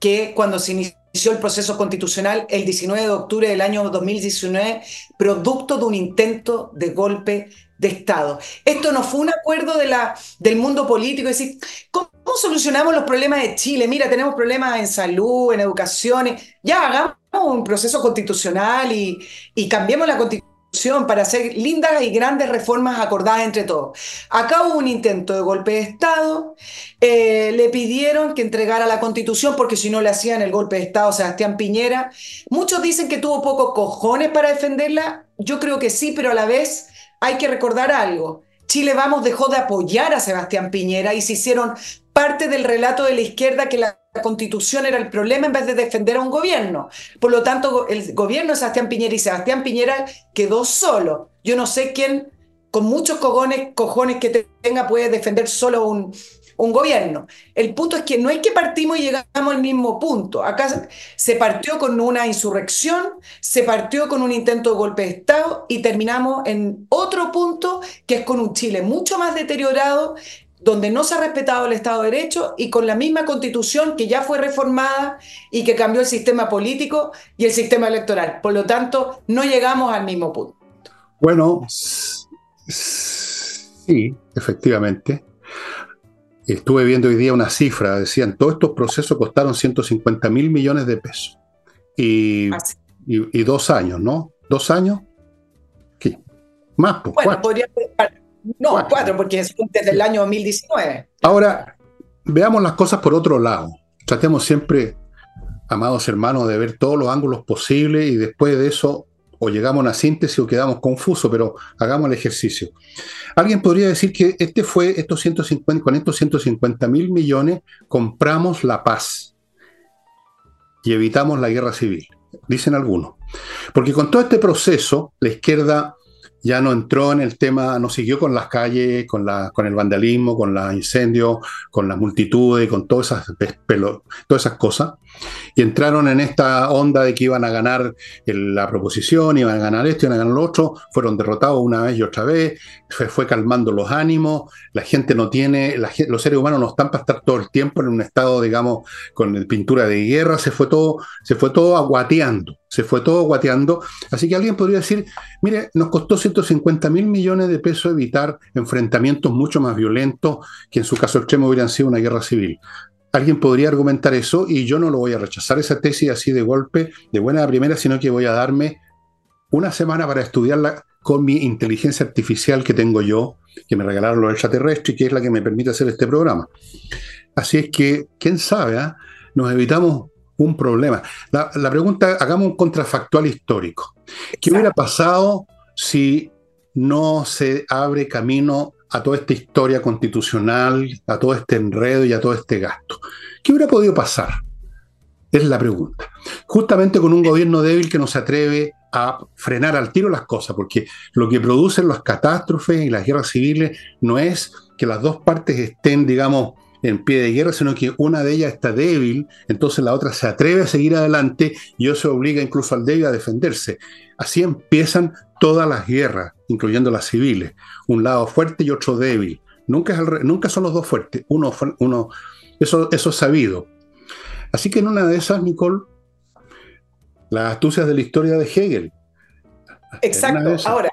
que cuando se inició el proceso constitucional el 19 de octubre del año 2019, producto de un intento de golpe de Estado. Esto no fue un acuerdo de la, del mundo político, es decir, ¿cómo, solucionamos los problemas de Chile? Mira, tenemos problemas en salud, en educación, ya hagamos un proceso constitucional y, y cambiemos la constitución para hacer lindas y grandes reformas acordadas entre todos. Acá hubo un intento de golpe de Estado, eh, le pidieron que entregara la constitución porque si no le hacían el golpe de Estado Sebastián Piñera. Muchos dicen que tuvo pocos cojones para defenderla, yo creo que sí, pero a la vez hay que recordar algo. Chile Vamos dejó de apoyar a Sebastián Piñera y se hicieron parte del relato de la izquierda que la constitución era el problema en vez de defender a un gobierno. Por lo tanto, el gobierno de Sebastián Piñera y Sebastián Piñera quedó solo. Yo no sé quién, con muchos cojones, cojones que tenga, puede defender solo un, un gobierno. El punto es que no es que partimos y llegamos al mismo punto. Acá se partió con una insurrección, se partió con un intento de golpe de Estado y terminamos en otro punto que es con un Chile mucho más deteriorado donde no se ha respetado el Estado de Derecho y con la misma constitución que ya fue reformada y que cambió el sistema político y el sistema electoral. Por lo tanto, no llegamos al mismo punto. Bueno, sí, efectivamente. Estuve viendo hoy día una cifra, decían, todos estos procesos costaron 150 mil millones de pesos. Y, y, dos años, ¿no? ¿Dos años? ¿Qué? Más, pues, bueno, podría No, cuatro, porque es desde el año 2019. Ahora, veamos las cosas por otro lado. Tratemos siempre, amados hermanos, de ver todos los ángulos posibles y después de eso o llegamos a una síntesis o quedamos confusos, pero hagamos el ejercicio. Alguien podría decir que este fue, estos 150, con estos 150 mil millones compramos la paz y evitamos la guerra civil, dicen algunos. Porque con todo este proceso, la izquierda ya no entró en el tema, no siguió con las calles, con, la, con el vandalismo, con los incendios, con las multitudes, con todas esas, todas esas cosas. Y entraron en esta onda de que iban a ganar la proposición, iban a ganar esto, iban a ganar lo otro. Fueron derrotados una vez y otra vez. Se fue calmando los ánimos. La gente no tiene, los seres humanos no están para estar todo el tiempo en un estado, digamos, con pintura de guerra. Se fue todo, se fue todo aguateando se fue todo guateando. Así que alguien podría decir, mire, nos costó 150 mil millones de pesos evitar enfrentamientos mucho más violentos que en su caso extremo hubieran sido una guerra civil. Alguien podría argumentar eso y yo no lo voy a rechazar esa tesis así de golpe, de buena a primera, sino que voy a darme una semana para estudiarla con mi inteligencia artificial que tengo yo, que me regalaron los extraterrestres y que es la que me permite hacer este programa. Así es que, quién sabe, ah? nos evitamos un problema. La, pregunta, hagamos un contrafactual histórico. ¿Qué hubiera pasado si no se abre camino a toda esta historia constitucional, a todo este enredo y a todo este gasto? ¿Qué hubiera podido pasar? Es la pregunta. Justamente con un gobierno débil que no se atreve a frenar al tiro las cosas, porque lo que producen las catástrofes y las guerras civiles no es que las dos partes estén, digamos, en pie de guerra, sino que una de ellas está débil, entonces la otra se atreve a seguir adelante y eso obliga incluso al débil a defenderse. Así empiezan todas las guerras, incluyendo las civiles, un lado fuerte y otro débil. Nunca, es nunca son los dos fuertes, uno, uno eso, eso es sabido. Así que en una de esas, Nicole, las astucias de la historia de Hegel. Exacto. Ahora,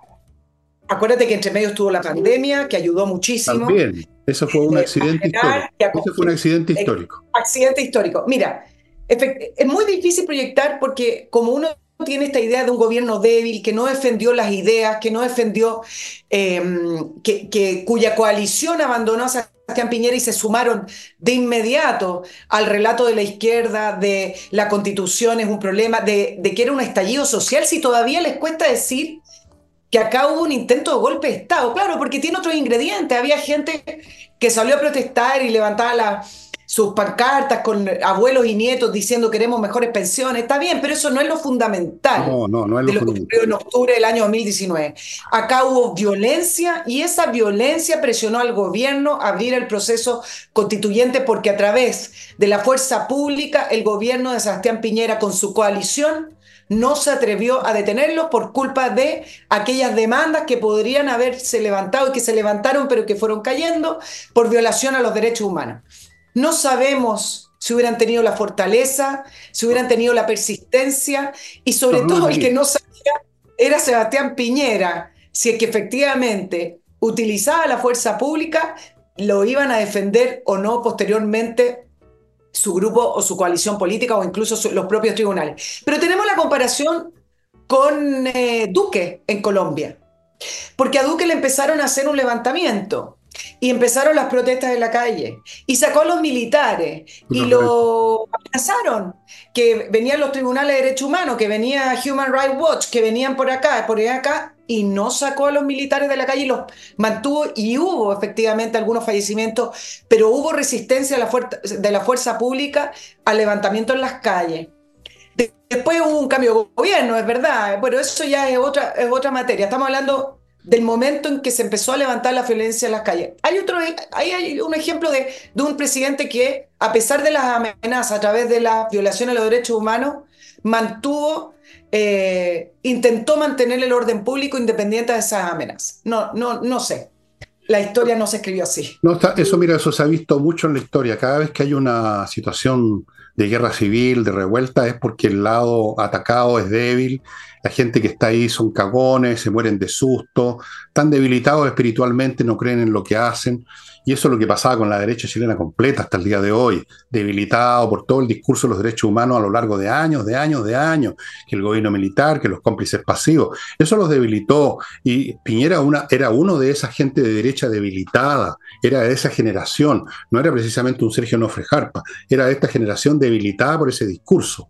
acuérdate que entre medio estuvo la pandemia, que ayudó muchísimo. También. Eso fue un accidente histórico. Eso fue un accidente histórico. Accidente histórico. Mira, es muy difícil proyectar porque como uno tiene esta idea de un gobierno débil que no defendió las ideas, que no defendió, em, que, cuya coalición abandonó a Sebastián Piñera y se sumaron de inmediato al relato de la izquierda de la constitución es un problema, de, de que era un estallido social, si todavía les cuesta decir que acá hubo un intento de golpe de Estado, claro, porque tiene otros ingredientes. Había gente que salió a protestar y levantaba sus pancartas con abuelos y nietos diciendo queremos mejores pensiones. Está bien, pero eso no es lo fundamental no, no, no es lo de lo que ocurrió en octubre del año 2019. Acá hubo violencia y esa violencia presionó al gobierno a abrir el proceso constituyente porque a través de la fuerza pública el gobierno de Sebastián Piñera con su coalición no se atrevió a detenerlo por culpa de aquellas demandas que podrían haberse levantado y que se levantaron pero que fueron cayendo por violación a los derechos humanos. No sabemos si hubieran tenido la fortaleza, si hubieran tenido la persistencia y sobre todo el que no sabía era Sebastián Piñera, si es que efectivamente utilizaba la fuerza pública, lo iban a defender o no posteriormente su grupo o su coalición política o incluso los propios tribunales. Pero tenemos la comparación con eh, Duque en Colombia, porque a Duque le empezaron a hacer un levantamiento y empezaron las protestas en la calle y sacó a los militares y lo amenazaron, que venían los tribunales de derechos humanos, que venía Human Rights Watch, que venían por acá, por acá y no sacó a los militares de la calle y los mantuvo y hubo efectivamente algunos fallecimientos, pero hubo resistencia de la, de la fuerza pública al levantamiento en las calles. Después hubo un cambio de gobierno, es verdad, pero eso ya es otra, es otra materia. Estamos hablando del momento en que se empezó a levantar la violencia en las calles. Hay, otro, hay un ejemplo de, de un presidente que, a pesar de las amenazas a través de la violación a los derechos humanos, mantuvo eh, intentó mantener el orden público independiente de esas amenazas. No, no, no sé. La historia no se escribió así. No, eso, mira, eso se ha visto mucho en la historia. Cada vez que hay una situación de guerra civil, de revuelta, es porque el lado atacado es débil, la gente que está ahí son cagones, se mueren de susto, están debilitados espiritualmente, no creen en lo que hacen. Y eso es lo que pasaba con la derecha chilena completa hasta el día de hoy, debilitado por todo el discurso de los derechos humanos a lo largo de años, de años, de años, que el gobierno militar, que los cómplices pasivos. Eso los debilitó. Y Piñera era uno de esa gente de derecha debilitada, era de esa generación. No era precisamente un Sergio Nofre Jarpa, era de esta generación debilitada por ese discurso.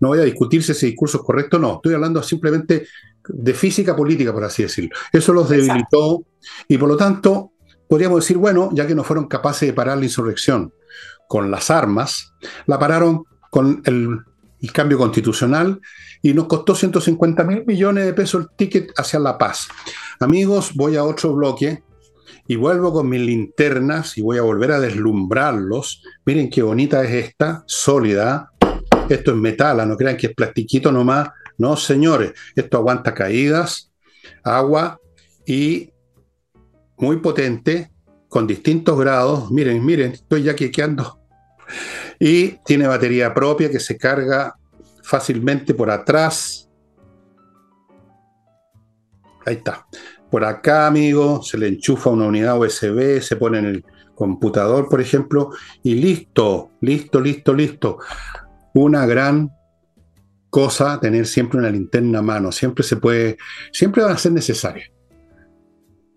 No voy a discutir si ese discurso es correcto o no, estoy hablando simplemente de física política, por así decirlo. Eso los debilitó y por lo tanto podríamos decir, bueno, ya que no fueron capaces de parar la insurrección con las armas, la pararon con el el cambio constitucional y nos costó 150 mil millones de pesos el ticket hacia la paz. Amigos, voy a otro bloque y vuelvo con mis linternas y voy a volver a deslumbrarlos. Miren qué bonita es esta, sólida. Esto es metal, no crean que es plastiquito nomás. No, señores, esto aguanta caídas, agua y muy potente, con distintos grados. Miren, miren, estoy ya quequeando. Y tiene batería propia que se carga fácilmente por atrás. Ahí está. Por acá, amigo, se le enchufa una unidad USB, se pone en el computador, por ejemplo, y listo, listo, listo, listo. Una gran cosa tener siempre una linterna a mano. Siempre se puede, siempre va a ser necesario.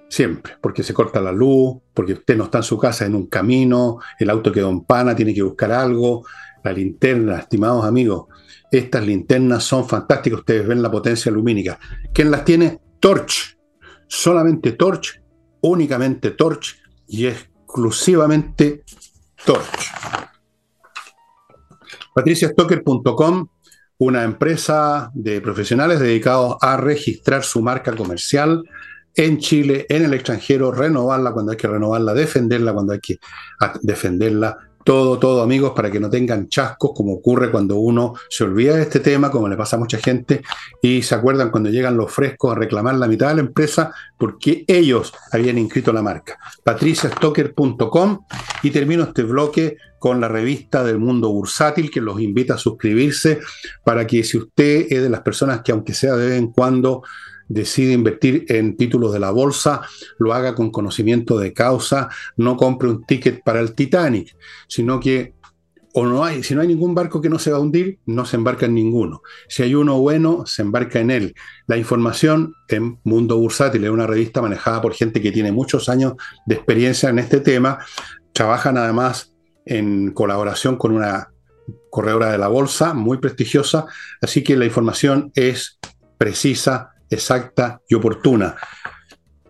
Siempre, porque se corta la luz, porque usted no está en su casa en un camino, el auto quedó en pana, tiene que buscar algo. La linterna, estimados amigos, estas linternas son fantásticas. Ustedes ven la potencia lumínica. ¿Quién las tiene? Torch. Solamente Torch, únicamente Torch y exclusivamente Torch. patriciastocker.com una empresa de profesionales dedicados a registrar su marca comercial en Chile, en el extranjero, renovarla cuando hay que renovarla, defenderla cuando hay que defenderla. Todo, todo, amigos, para que no tengan chascos como ocurre cuando uno se olvida de este tema, como le pasa a mucha gente, y se acuerdan cuando llegan los frescos a reclamar la mitad de la empresa porque ellos habían inscrito la marca. patriciastocker.com y termino este bloque con la revista del mundo bursátil que los invita a suscribirse para que si usted es de las personas que aunque sea de vez en cuando decide invertir en títulos de la bolsa, lo haga con conocimiento de causa, no compre un ticket para el Titanic, sino que o no hay, si no hay ningún barco que no se va a hundir, no se embarca en ninguno. Si hay uno bueno, se embarca en él. La información en Mundo Bursátil es una revista manejada por gente que tiene muchos años de experiencia en este tema. Trabajan además en colaboración con una corredora de la bolsa muy prestigiosa, así que la información es precisa, exacta y oportuna.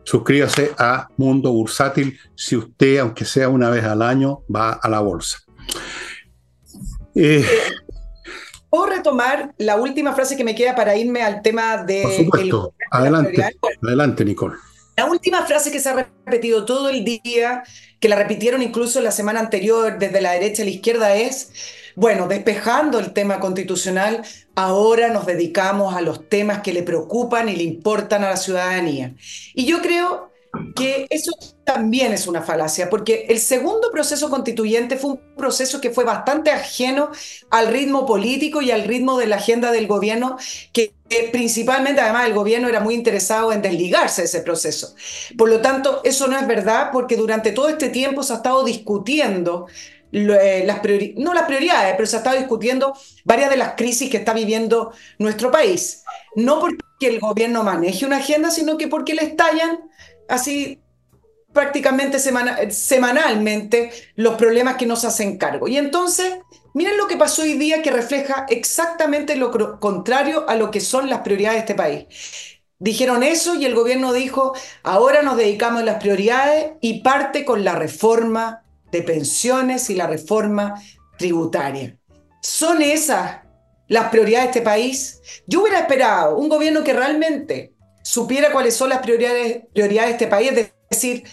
Suscríbase a Mundo Bursátil si usted, aunque sea una vez al año, va a la bolsa. Eh, ¿Puedo retomar la última frase que me queda para irme al tema de... Por supuesto. adelante, adelante, Nicole. La última frase que se ha repetido todo el día, que la repitieron incluso la semana anterior desde la derecha a la izquierda, es bueno, despejando el tema constitucional, ahora nos dedicamos a los temas que le preocupan y le importan a la ciudadanía. Y yo creo que eso también es una falacia, porque el segundo proceso constituyente fue un proceso que fue bastante ajeno al ritmo político y al ritmo de la agenda del gobierno, que, principalmente además el gobierno era muy interesado en desligarse de ese proceso. Por lo tanto, eso no es verdad, porque durante todo este tiempo se ha estado discutiendo eh, las no las prioridades, pero se ha estado discutiendo varias de las crisis que está viviendo nuestro país. No porque el gobierno maneje una agenda, sino que porque le estallan así prácticamente semanalmente los problemas que nos hacen cargo. Y entonces, miren lo que pasó hoy día que refleja exactamente lo contrario a lo que son las prioridades de este país. Dijeron eso y el gobierno dijo, ahora nos dedicamos a las prioridades y parte con la reforma de pensiones y la reforma tributaria. ¿Son esas las prioridades de este país? Yo hubiera esperado un gobierno que realmente supiera cuáles son las prioridades, prioridades de este país, decir,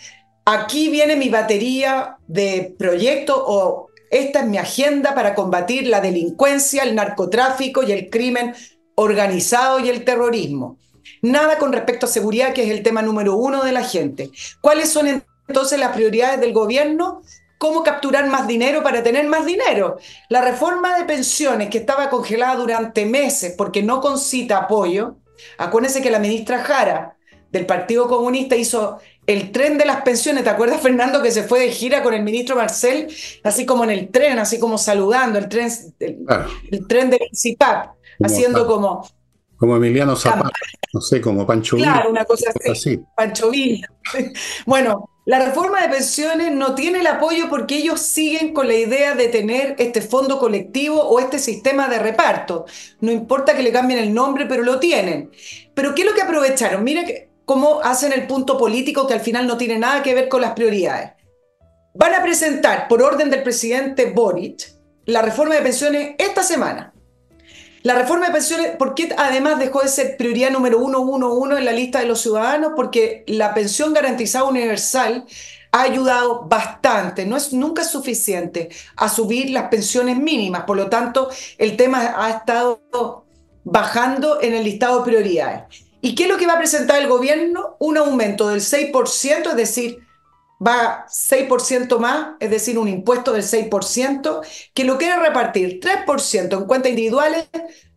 aquí viene mi batería de proyectos o esta es mi agenda para combatir la delincuencia, el narcotráfico y el crimen organizado y el terrorismo. Nada con respecto a seguridad, que es el tema número uno de la gente. ¿Cuáles son entonces las prioridades del gobierno? cómo capturar más dinero para tener más dinero. La reforma de pensiones que estaba congelada durante meses porque no concita apoyo, acuérdense que la ministra Jara del Partido Comunista hizo el tren de las pensiones, ¿te acuerdas Fernando que se fue de gira con el ministro Marcel, así como en el tren, así como saludando, el tren, el, tren de CIPAP, haciendo como... Como Emiliano Zapata, no sé, como Pancho Villa. Claro, una cosa así. Pancho Villa. [LAUGHS] bueno, la reforma de pensiones no tiene el apoyo porque ellos siguen con la idea de tener este fondo colectivo o este sistema de reparto. No importa que le cambien el nombre, pero lo tienen. Pero ¿qué es lo que aprovecharon? Mira cómo hacen el punto político que al final no tiene nada que ver con las prioridades. Van a presentar, por orden del presidente Boric, la reforma de pensiones esta semana. La reforma de pensiones, ¿por qué además dejó de ser prioridad número uno, uno, uno en la lista de los ciudadanos? Porque la pensión garantizada universal ha ayudado bastante, no es nunca suficiente, a subir las pensiones mínimas. Por lo tanto, el tema ha estado bajando en el listado de prioridades. ¿Y qué es lo que va a presentar el gobierno? Un aumento del 6%, es decir, va 6% más, es decir, un impuesto del 6%, que lo quiere repartir 3% en cuentas individuales,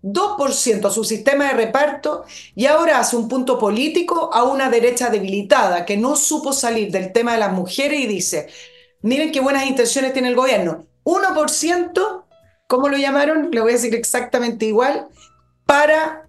2% a su sistema de reparto y ahora hace un punto político a una derecha debilitada que no supo salir del tema de las mujeres y dice, miren qué buenas intenciones tiene el gobierno, 1%, ¿cómo lo llamaron? Le voy a decir exactamente igual, para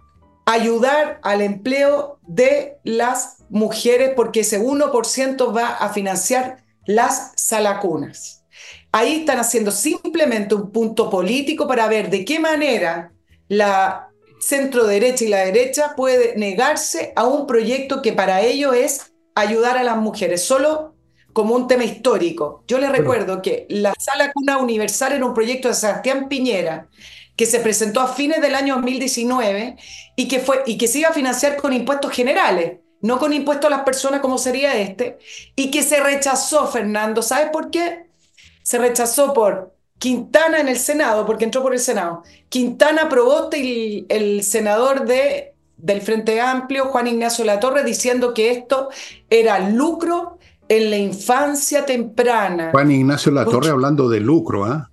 ayudar al empleo de las mujeres porque ese 1% va a financiar las salacunas. Ahí están haciendo simplemente un punto político para ver de qué manera la centro derecha y la derecha puede negarse a un proyecto que para ellos es ayudar a las mujeres, solo como un tema histórico. Yo les recuerdo que la Sala Cuna Universal era un proyecto de Sebastián Piñera que se presentó a fines del año 2019 y que, fue, y que se iba a financiar con impuestos generales, no con impuestos a las personas como sería este, y que se rechazó, Fernando. ¿Sabes por qué? Se rechazó por Quintana en el Senado, porque entró por el Senado. Quintana Proboste y el senador de, del Frente Amplio, Juan Ignacio Latorre, diciendo que esto era lucro en la infancia temprana. Juan Ignacio Latorre hablando de lucro, ¿ah?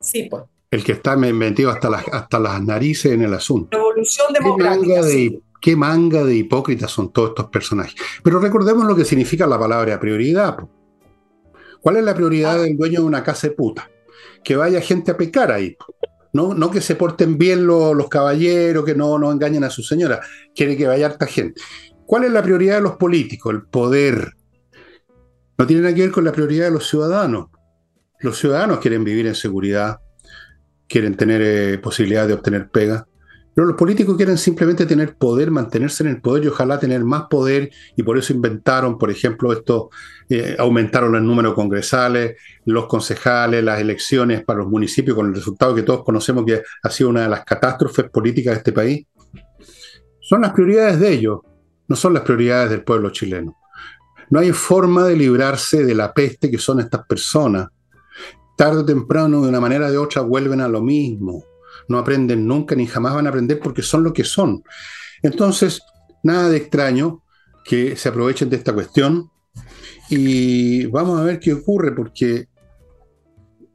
Sí, pues el que está metido hasta las, hasta las narices en el asunto. Revolución democrática. ¿Qué manga, de, qué manga de hipócritas son todos estos personajes. Pero recordemos lo que significa la palabra prioridad. ¿Cuál es la prioridad del dueño de una casa de puta? Que vaya gente a pecar ahí. No, no que se porten bien los, los caballeros, que no, no engañen a su señora. Quiere que vaya harta gente. ¿Cuál es la prioridad de los políticos? El poder. No tiene nada que ver con la prioridad de los ciudadanos. Los ciudadanos quieren vivir en seguridad, quieren tener eh, posibilidad de obtener pega. Pero los políticos quieren simplemente tener poder, mantenerse en el poder y ojalá tener más poder y por eso inventaron, por ejemplo, esto, eh, aumentaron el número de congresales, los concejales, las elecciones para los municipios con el resultado que todos conocemos que ha sido una de las catástrofes políticas de este país. Son las prioridades de ellos, no son las prioridades del pueblo chileno. No hay forma de librarse de la peste que son estas personas tarde o temprano, de una manera o de otra, vuelven a lo mismo. No aprenden nunca ni jamás van a aprender porque son lo que son. Entonces, nada de extraño que se aprovechen de esta cuestión y vamos a ver qué ocurre porque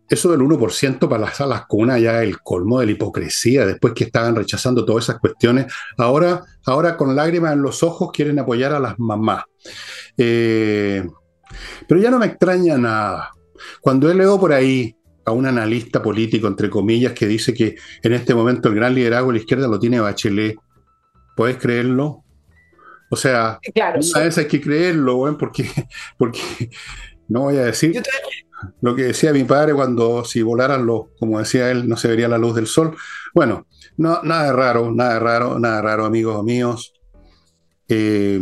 eso del 1% para las salas cuna ya el colmo de la hipocresía, después que estaban rechazando todas esas cuestiones, ahora, ahora con lágrimas en los ojos quieren apoyar a las mamás. Eh, pero ya no me extraña nada. Cuando él leo por ahí a un analista político, entre comillas, que dice que en este momento el gran liderazgo de la izquierda lo tiene Bachelet, ¿puedes creerlo? O sea, claro, a veces hay que creerlo, porque, [LAUGHS] porque no voy a decir lo que decía mi padre cuando si volaran los, como decía él, no se vería la luz del sol. Bueno, no, nada de raro, nada de raro, nada de raro, amigos míos. Eh,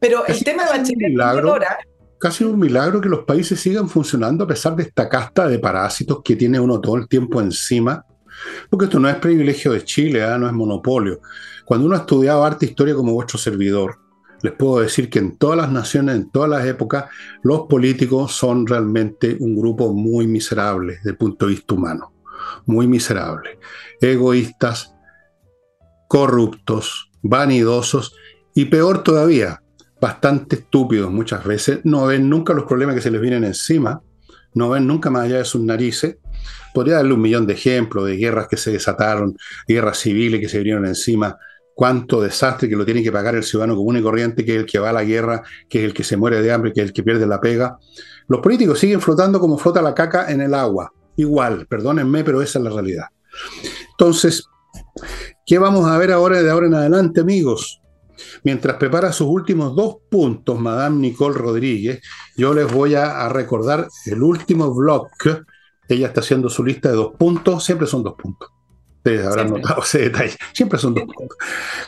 Pero el tema de Bachelet ahora casi un milagro que los países sigan funcionando a pesar de esta casta de parásitos que tiene uno todo el tiempo encima. Porque esto no es privilegio de Chile, ¿ah? no es monopolio. Cuando uno ha estudiado arte e historia como vuestro servidor, les puedo decir que en todas las naciones, en todas las épocas, los políticos son realmente un grupo muy miserable desde el punto de vista humano. Muy miserable. Egoístas, corruptos, vanidosos y peor todavía, bastante estúpidos muchas veces, no ven nunca los problemas que se les vienen encima, no ven nunca más allá de sus narices. Podría darle un millón de ejemplos de guerras que se desataron, guerras civiles que se vinieron encima, cuánto desastre que lo tiene que pagar el ciudadano común y corriente, que es el que va a la guerra, que es el que se muere de hambre, que es el que pierde la pega. Los políticos siguen flotando como flota la caca en el agua. Igual, perdónenme, pero esa es la realidad. Entonces, ¿qué vamos a ver ahora de ahora en adelante, amigos? Mientras prepara sus últimos dos puntos, Madame Nicole Rodríguez, yo les voy a, recordar el último blog. Ella está haciendo su lista de dos puntos, siempre son dos puntos. Ustedes habrán notado ese detalle. Siempre son dos puntos.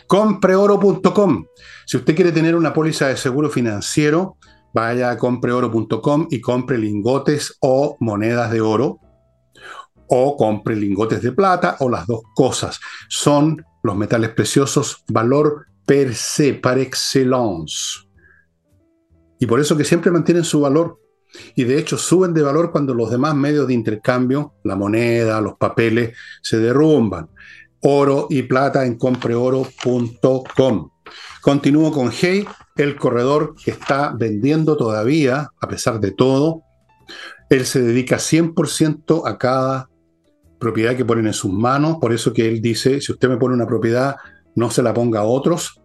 Compreoro.com. Si usted quiere tener una póliza de seguro financiero, vaya a compreoro.com y compre lingotes o monedas de oro o compre lingotes de plata o las dos cosas. Son los metales preciosos valor per se, par excellence. Y por eso que siempre mantienen su valor. Y de hecho suben de valor cuando los demás medios de intercambio, la moneda, los papeles, se derrumban. Oro y plata en compreoro.com. Continúo con Hey, el corredor que está vendiendo todavía, a pesar de todo. Él se dedica 100% a cada propiedad que ponen en sus manos, por eso que él dice, si usted me pone una propiedad, no se la ponga a otros.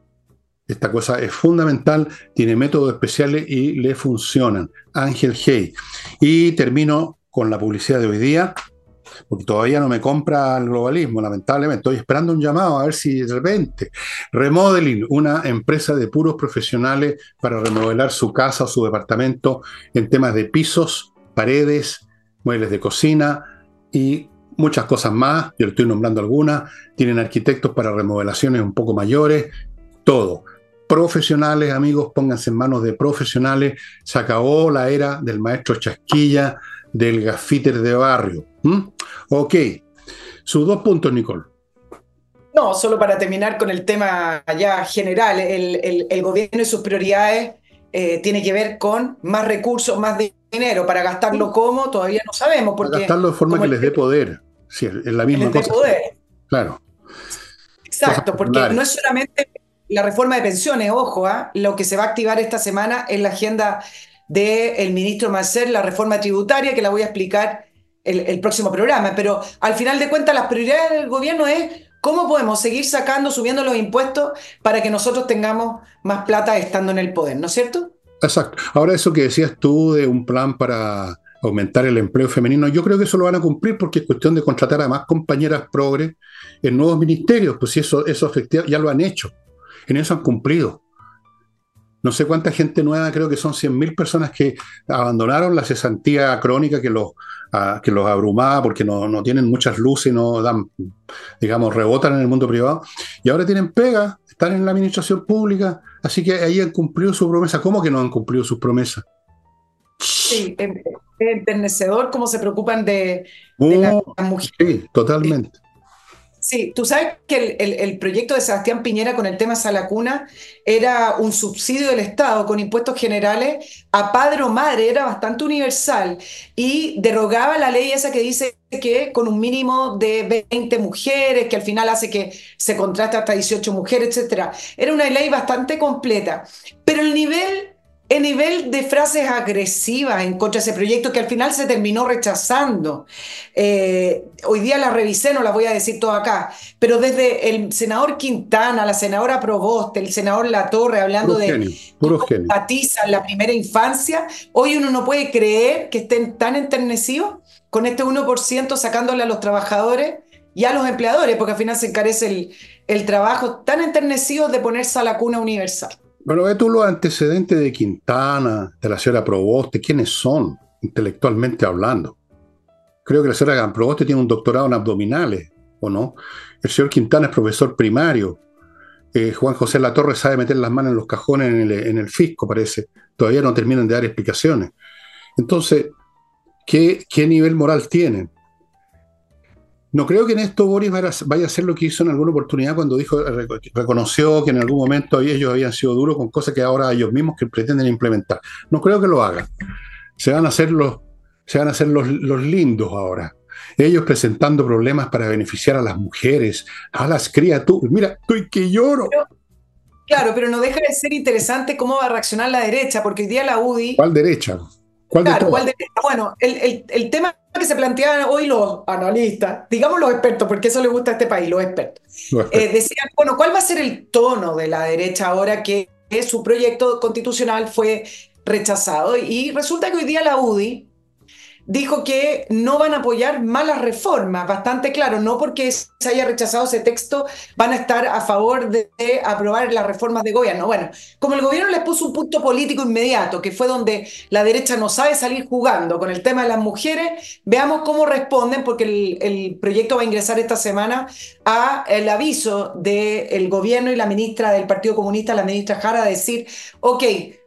Esta cosa es fundamental, tiene métodos especiales y le funcionan. Ángel Hey. Y termino con la publicidad de hoy día, porque todavía no me compra el globalismo, lamentablemente. Estoy esperando un llamado a ver si de repente. Remodeling, una empresa de puros profesionales para remodelar su casa o su departamento en temas de pisos, paredes, muebles de cocina y muchas cosas más, yo le estoy nombrando algunas, tienen arquitectos para remodelaciones un poco mayores, todo. Profesionales, amigos, pónganse en manos de profesionales. Se acabó la era del maestro chasquilla, del gafiter de barrio. Ok, sus dos puntos, Nicole. No, solo para terminar con el tema ya general, el, gobierno y sus prioridades eh, tiene que ver con más recursos, más dinero. Para gastarlo como, todavía no sabemos. Porque, para gastarlo de forma que les dé poder. Sí, es la misma cosa. poder. Claro. Exacto, porque no es solamente la reforma de pensiones, ojo, ¿ah? lo que se va a activar esta semana en la agenda del ministro Marcel, la reforma tributaria, que la voy a explicar el, próximo programa. Pero al final de cuentas, las prioridades del gobierno es cómo podemos seguir sacando, subiendo los impuestos para que nosotros tengamos más plata estando en el poder, ¿no es cierto? Exacto. Ahora eso que decías tú de un plan para aumentar el empleo femenino. Yo creo que eso lo van a cumplir porque es cuestión de contratar a más compañeras progres en nuevos ministerios, pues si eso, eso ya lo han hecho, en eso han cumplido. No sé cuánta gente nueva, creo que son 100.000 personas que abandonaron la cesantía crónica que los, que los abrumaba porque no, no, tienen muchas luces y no dan, digamos, rebotan en el mundo privado. Y ahora tienen pega, están en la administración pública, así que ahí han cumplido su promesa. ¿Cómo que no han cumplido sus promesas? Sí, es enternecedor cómo se preocupan de, las uh, mujeres. Sí, totalmente. Sí, tú sabes que el, proyecto de Sebastián Piñera con el tema Salacuna era un subsidio del Estado con impuestos generales a padre o madre, era bastante universal y derogaba la ley esa que dice que con un mínimo de 20 mujeres, que al final hace que se contrate hasta 18 mujeres, etc. Era una ley bastante completa, pero el nivel el nivel de frases agresivas en contra de ese proyecto que al final se terminó rechazando. Eh, hoy día la revisé, no la voy a decir todo acá, pero desde el senador Quintana, la senadora Proboste, el senador Latorre, hablando de en la primera infancia, hoy uno no puede creer que estén tan enternecidos con este 1% sacándole a los trabajadores y a los empleadores, porque al final se encarece el, el trabajo, tan enternecidos de ponerse a la cuna universal. Bueno, ve tú los antecedentes de Quintana, de la señora Proboste, ¿quiénes son intelectualmente hablando? Creo que la señora Proboste tiene un doctorado en abdominales, ¿o no? El señor Quintana es profesor primario. Eh, Juan José Latorre sabe meter las manos en los cajones en el, en el fisco, parece. Todavía no terminan de dar explicaciones. Entonces, ¿qué, qué nivel moral tienen? No creo que en esto Boris vaya a hacer lo que hizo en alguna oportunidad cuando dijo, reconoció que en algún momento ellos habían sido duros con cosas que ahora ellos mismos que pretenden implementar. No creo que lo hagan. Se van a hacer los, se van a hacer los, lindos ahora. Ellos presentando problemas para beneficiar a las mujeres, a las criaturas. Mira, estoy que lloro. claro, pero no deja de ser interesante cómo va a reaccionar la derecha, porque hoy día la UDI. ¿Cuál derecha? claro, ¿cuál derecha? Bueno, el tema que se planteaban hoy los analistas, digamos los expertos, porque eso le gusta a este país, los expertos, eh, decían, bueno, ¿cuál va a ser el tono de la derecha ahora que su proyecto constitucional fue rechazado? Y resulta que hoy día la UDI dijo que no van a apoyar malas reformas, bastante claro, no porque se haya rechazado ese texto van a estar a favor de, aprobar las reformas de gobierno. Bueno, como el gobierno les puso un punto político inmediato, que fue donde la derecha no sabe salir jugando con el tema de las mujeres, veamos cómo responden, porque el, proyecto va a ingresar esta semana a el aviso del gobierno y la ministra del Partido Comunista, la ministra Jara, a decir, ok,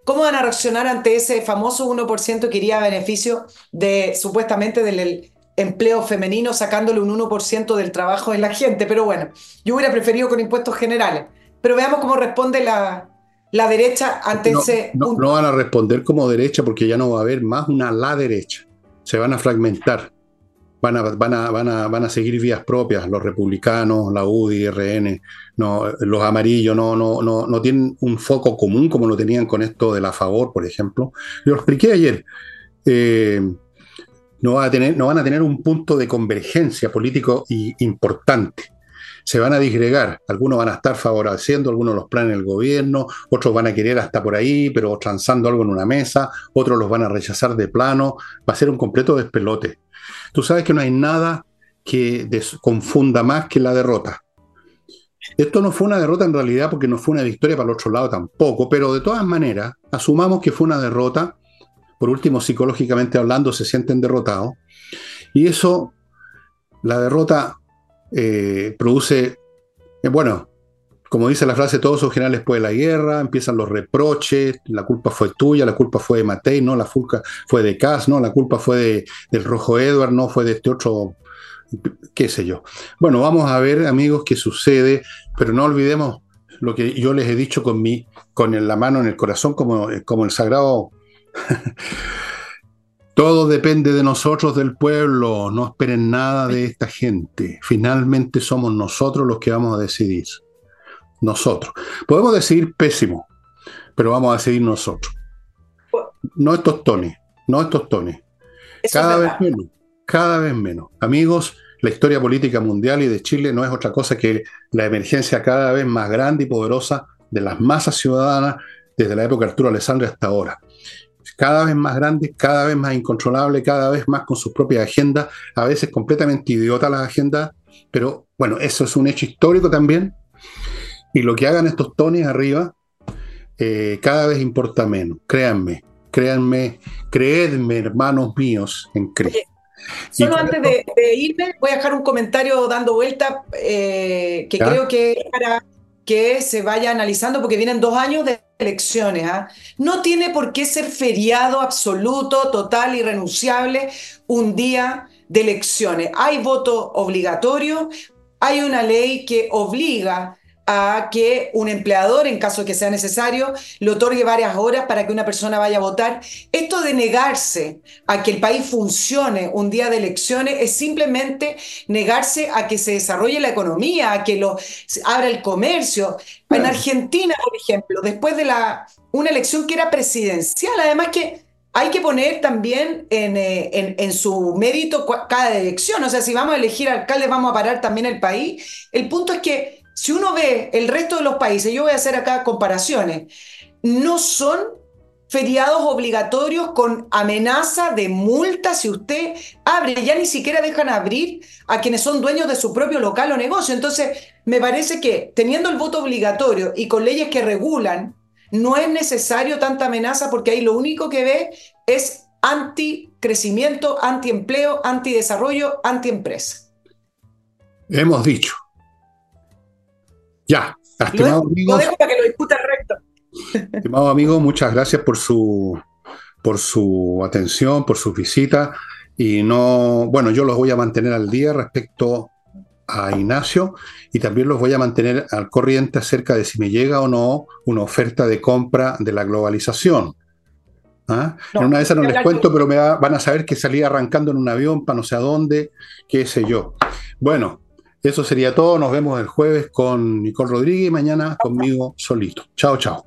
¿Cómo van a reaccionar ante ese famoso 1% que iría a beneficio de supuestamente del empleo femenino sacándole un 1% del trabajo de la gente. Pero bueno, yo hubiera preferido con impuestos generales. Pero veamos cómo responde la, la derecha ante ese... No, no van a responder como derecha porque ya no va a haber más una la derecha. Se van a fragmentar. Van a, van, a, van, a, van a seguir vías propias, los republicanos, la UDI, RN, no, los amarillos no, no, no, no tienen un foco común como lo tenían con esto de la favor, por ejemplo. Yo lo expliqué ayer. Eh, no, va a tener, no van a tener un punto de convergencia político y importante. Se van a disgregar. Algunos van a estar favoreciendo algunos los planes del gobierno, otros van a querer hasta por ahí, pero transando algo en una mesa, otros los van a rechazar de plano. Va a ser un completo despelote. Tú sabes que no hay nada que confunda más que la derrota. Esto no fue una derrota en realidad porque no fue una victoria para el otro lado tampoco, pero de todas maneras, asumamos que fue una derrota, por último, psicológicamente hablando, se sienten derrotados, y eso, la derrota eh, produce, eh, bueno, como dice la frase, todos generales después de la guerra, empiezan los reproches, la culpa fue tuya, la culpa fue de Matei, no, la culpa fue de Cas, no, la culpa fue de, del Rojo Edward, no fue de este otro, qué sé yo. Bueno, vamos a ver, amigos, qué sucede, pero no olvidemos lo que yo les he dicho con, mi, con la mano en el corazón, como, como el sagrado. [LAUGHS] Todo depende de nosotros, del pueblo, no esperen nada de esta gente. Finalmente somos nosotros los que vamos a decidir nosotros. Podemos decidir pésimo, pero vamos a decidir nosotros. No estos tones, no estos tones. Cada vez menos, cada vez menos. Amigos, la historia política mundial y de Chile no es otra cosa que la emergencia cada vez más grande y poderosa de las masas ciudadanas desde la época de Arturo Alessandro hasta ahora. Cada vez más grande, cada vez más incontrolable, cada vez más con sus propias agendas, a veces completamente idiota las agendas, pero bueno, eso es un hecho histórico también y lo que hagan estos tones arriba eh, cada vez importa menos. Créanme, créanme, creedme, hermanos míos, en Cristo. Solo antes de, irme, voy a dejar un comentario dando vuelta eh, que creo que para que se vaya analizando, porque vienen dos años de elecciones. ¿ah? No tiene por qué ser feriado absoluto, total, irrenunciable un día de elecciones. Hay voto obligatorio, hay una ley que obliga a que un empleador, en caso de que sea necesario, le otorgue varias horas para que una persona vaya a votar. Esto de negarse a que el país funcione un día de elecciones es simplemente negarse a que se desarrolle la economía, a que lo abra el comercio. En Argentina, por ejemplo, después de la, una elección que era presidencial, además que hay que poner también en, eh, en, en, su mérito cada elección. O sea, si vamos a elegir alcaldes, vamos a parar también el país. El punto es que si uno ve el resto de los países, yo voy a hacer acá comparaciones, no son feriados obligatorios con amenaza de multa si usted abre, ya ni siquiera dejan abrir a quienes son dueños de su propio local o negocio. Entonces, me parece que teniendo el voto obligatorio y con leyes que regulan, no es necesario tanta amenaza porque ahí lo único que ve es anti-crecimiento, anti-empleo, anti-desarrollo, anti-empresa. Hemos dicho, ya, estimado amigo. Lo dejo para que lo discuta el recto. Estimado amigo, muchas gracias por su, por su atención, por su visita. Y no, bueno, yo los voy a mantener al día respecto a Ignacio y también los voy a mantener al corriente acerca de si me llega o no una oferta de compra de la globalización. ¿Ah? en una de esas no les cuento, pero me van a saber que salí arrancando en un avión para no sé a dónde, qué sé yo. Bueno, eso sería todo. Nos vemos el jueves con Nicole Rodríguez y mañana conmigo solito. Chao, chao.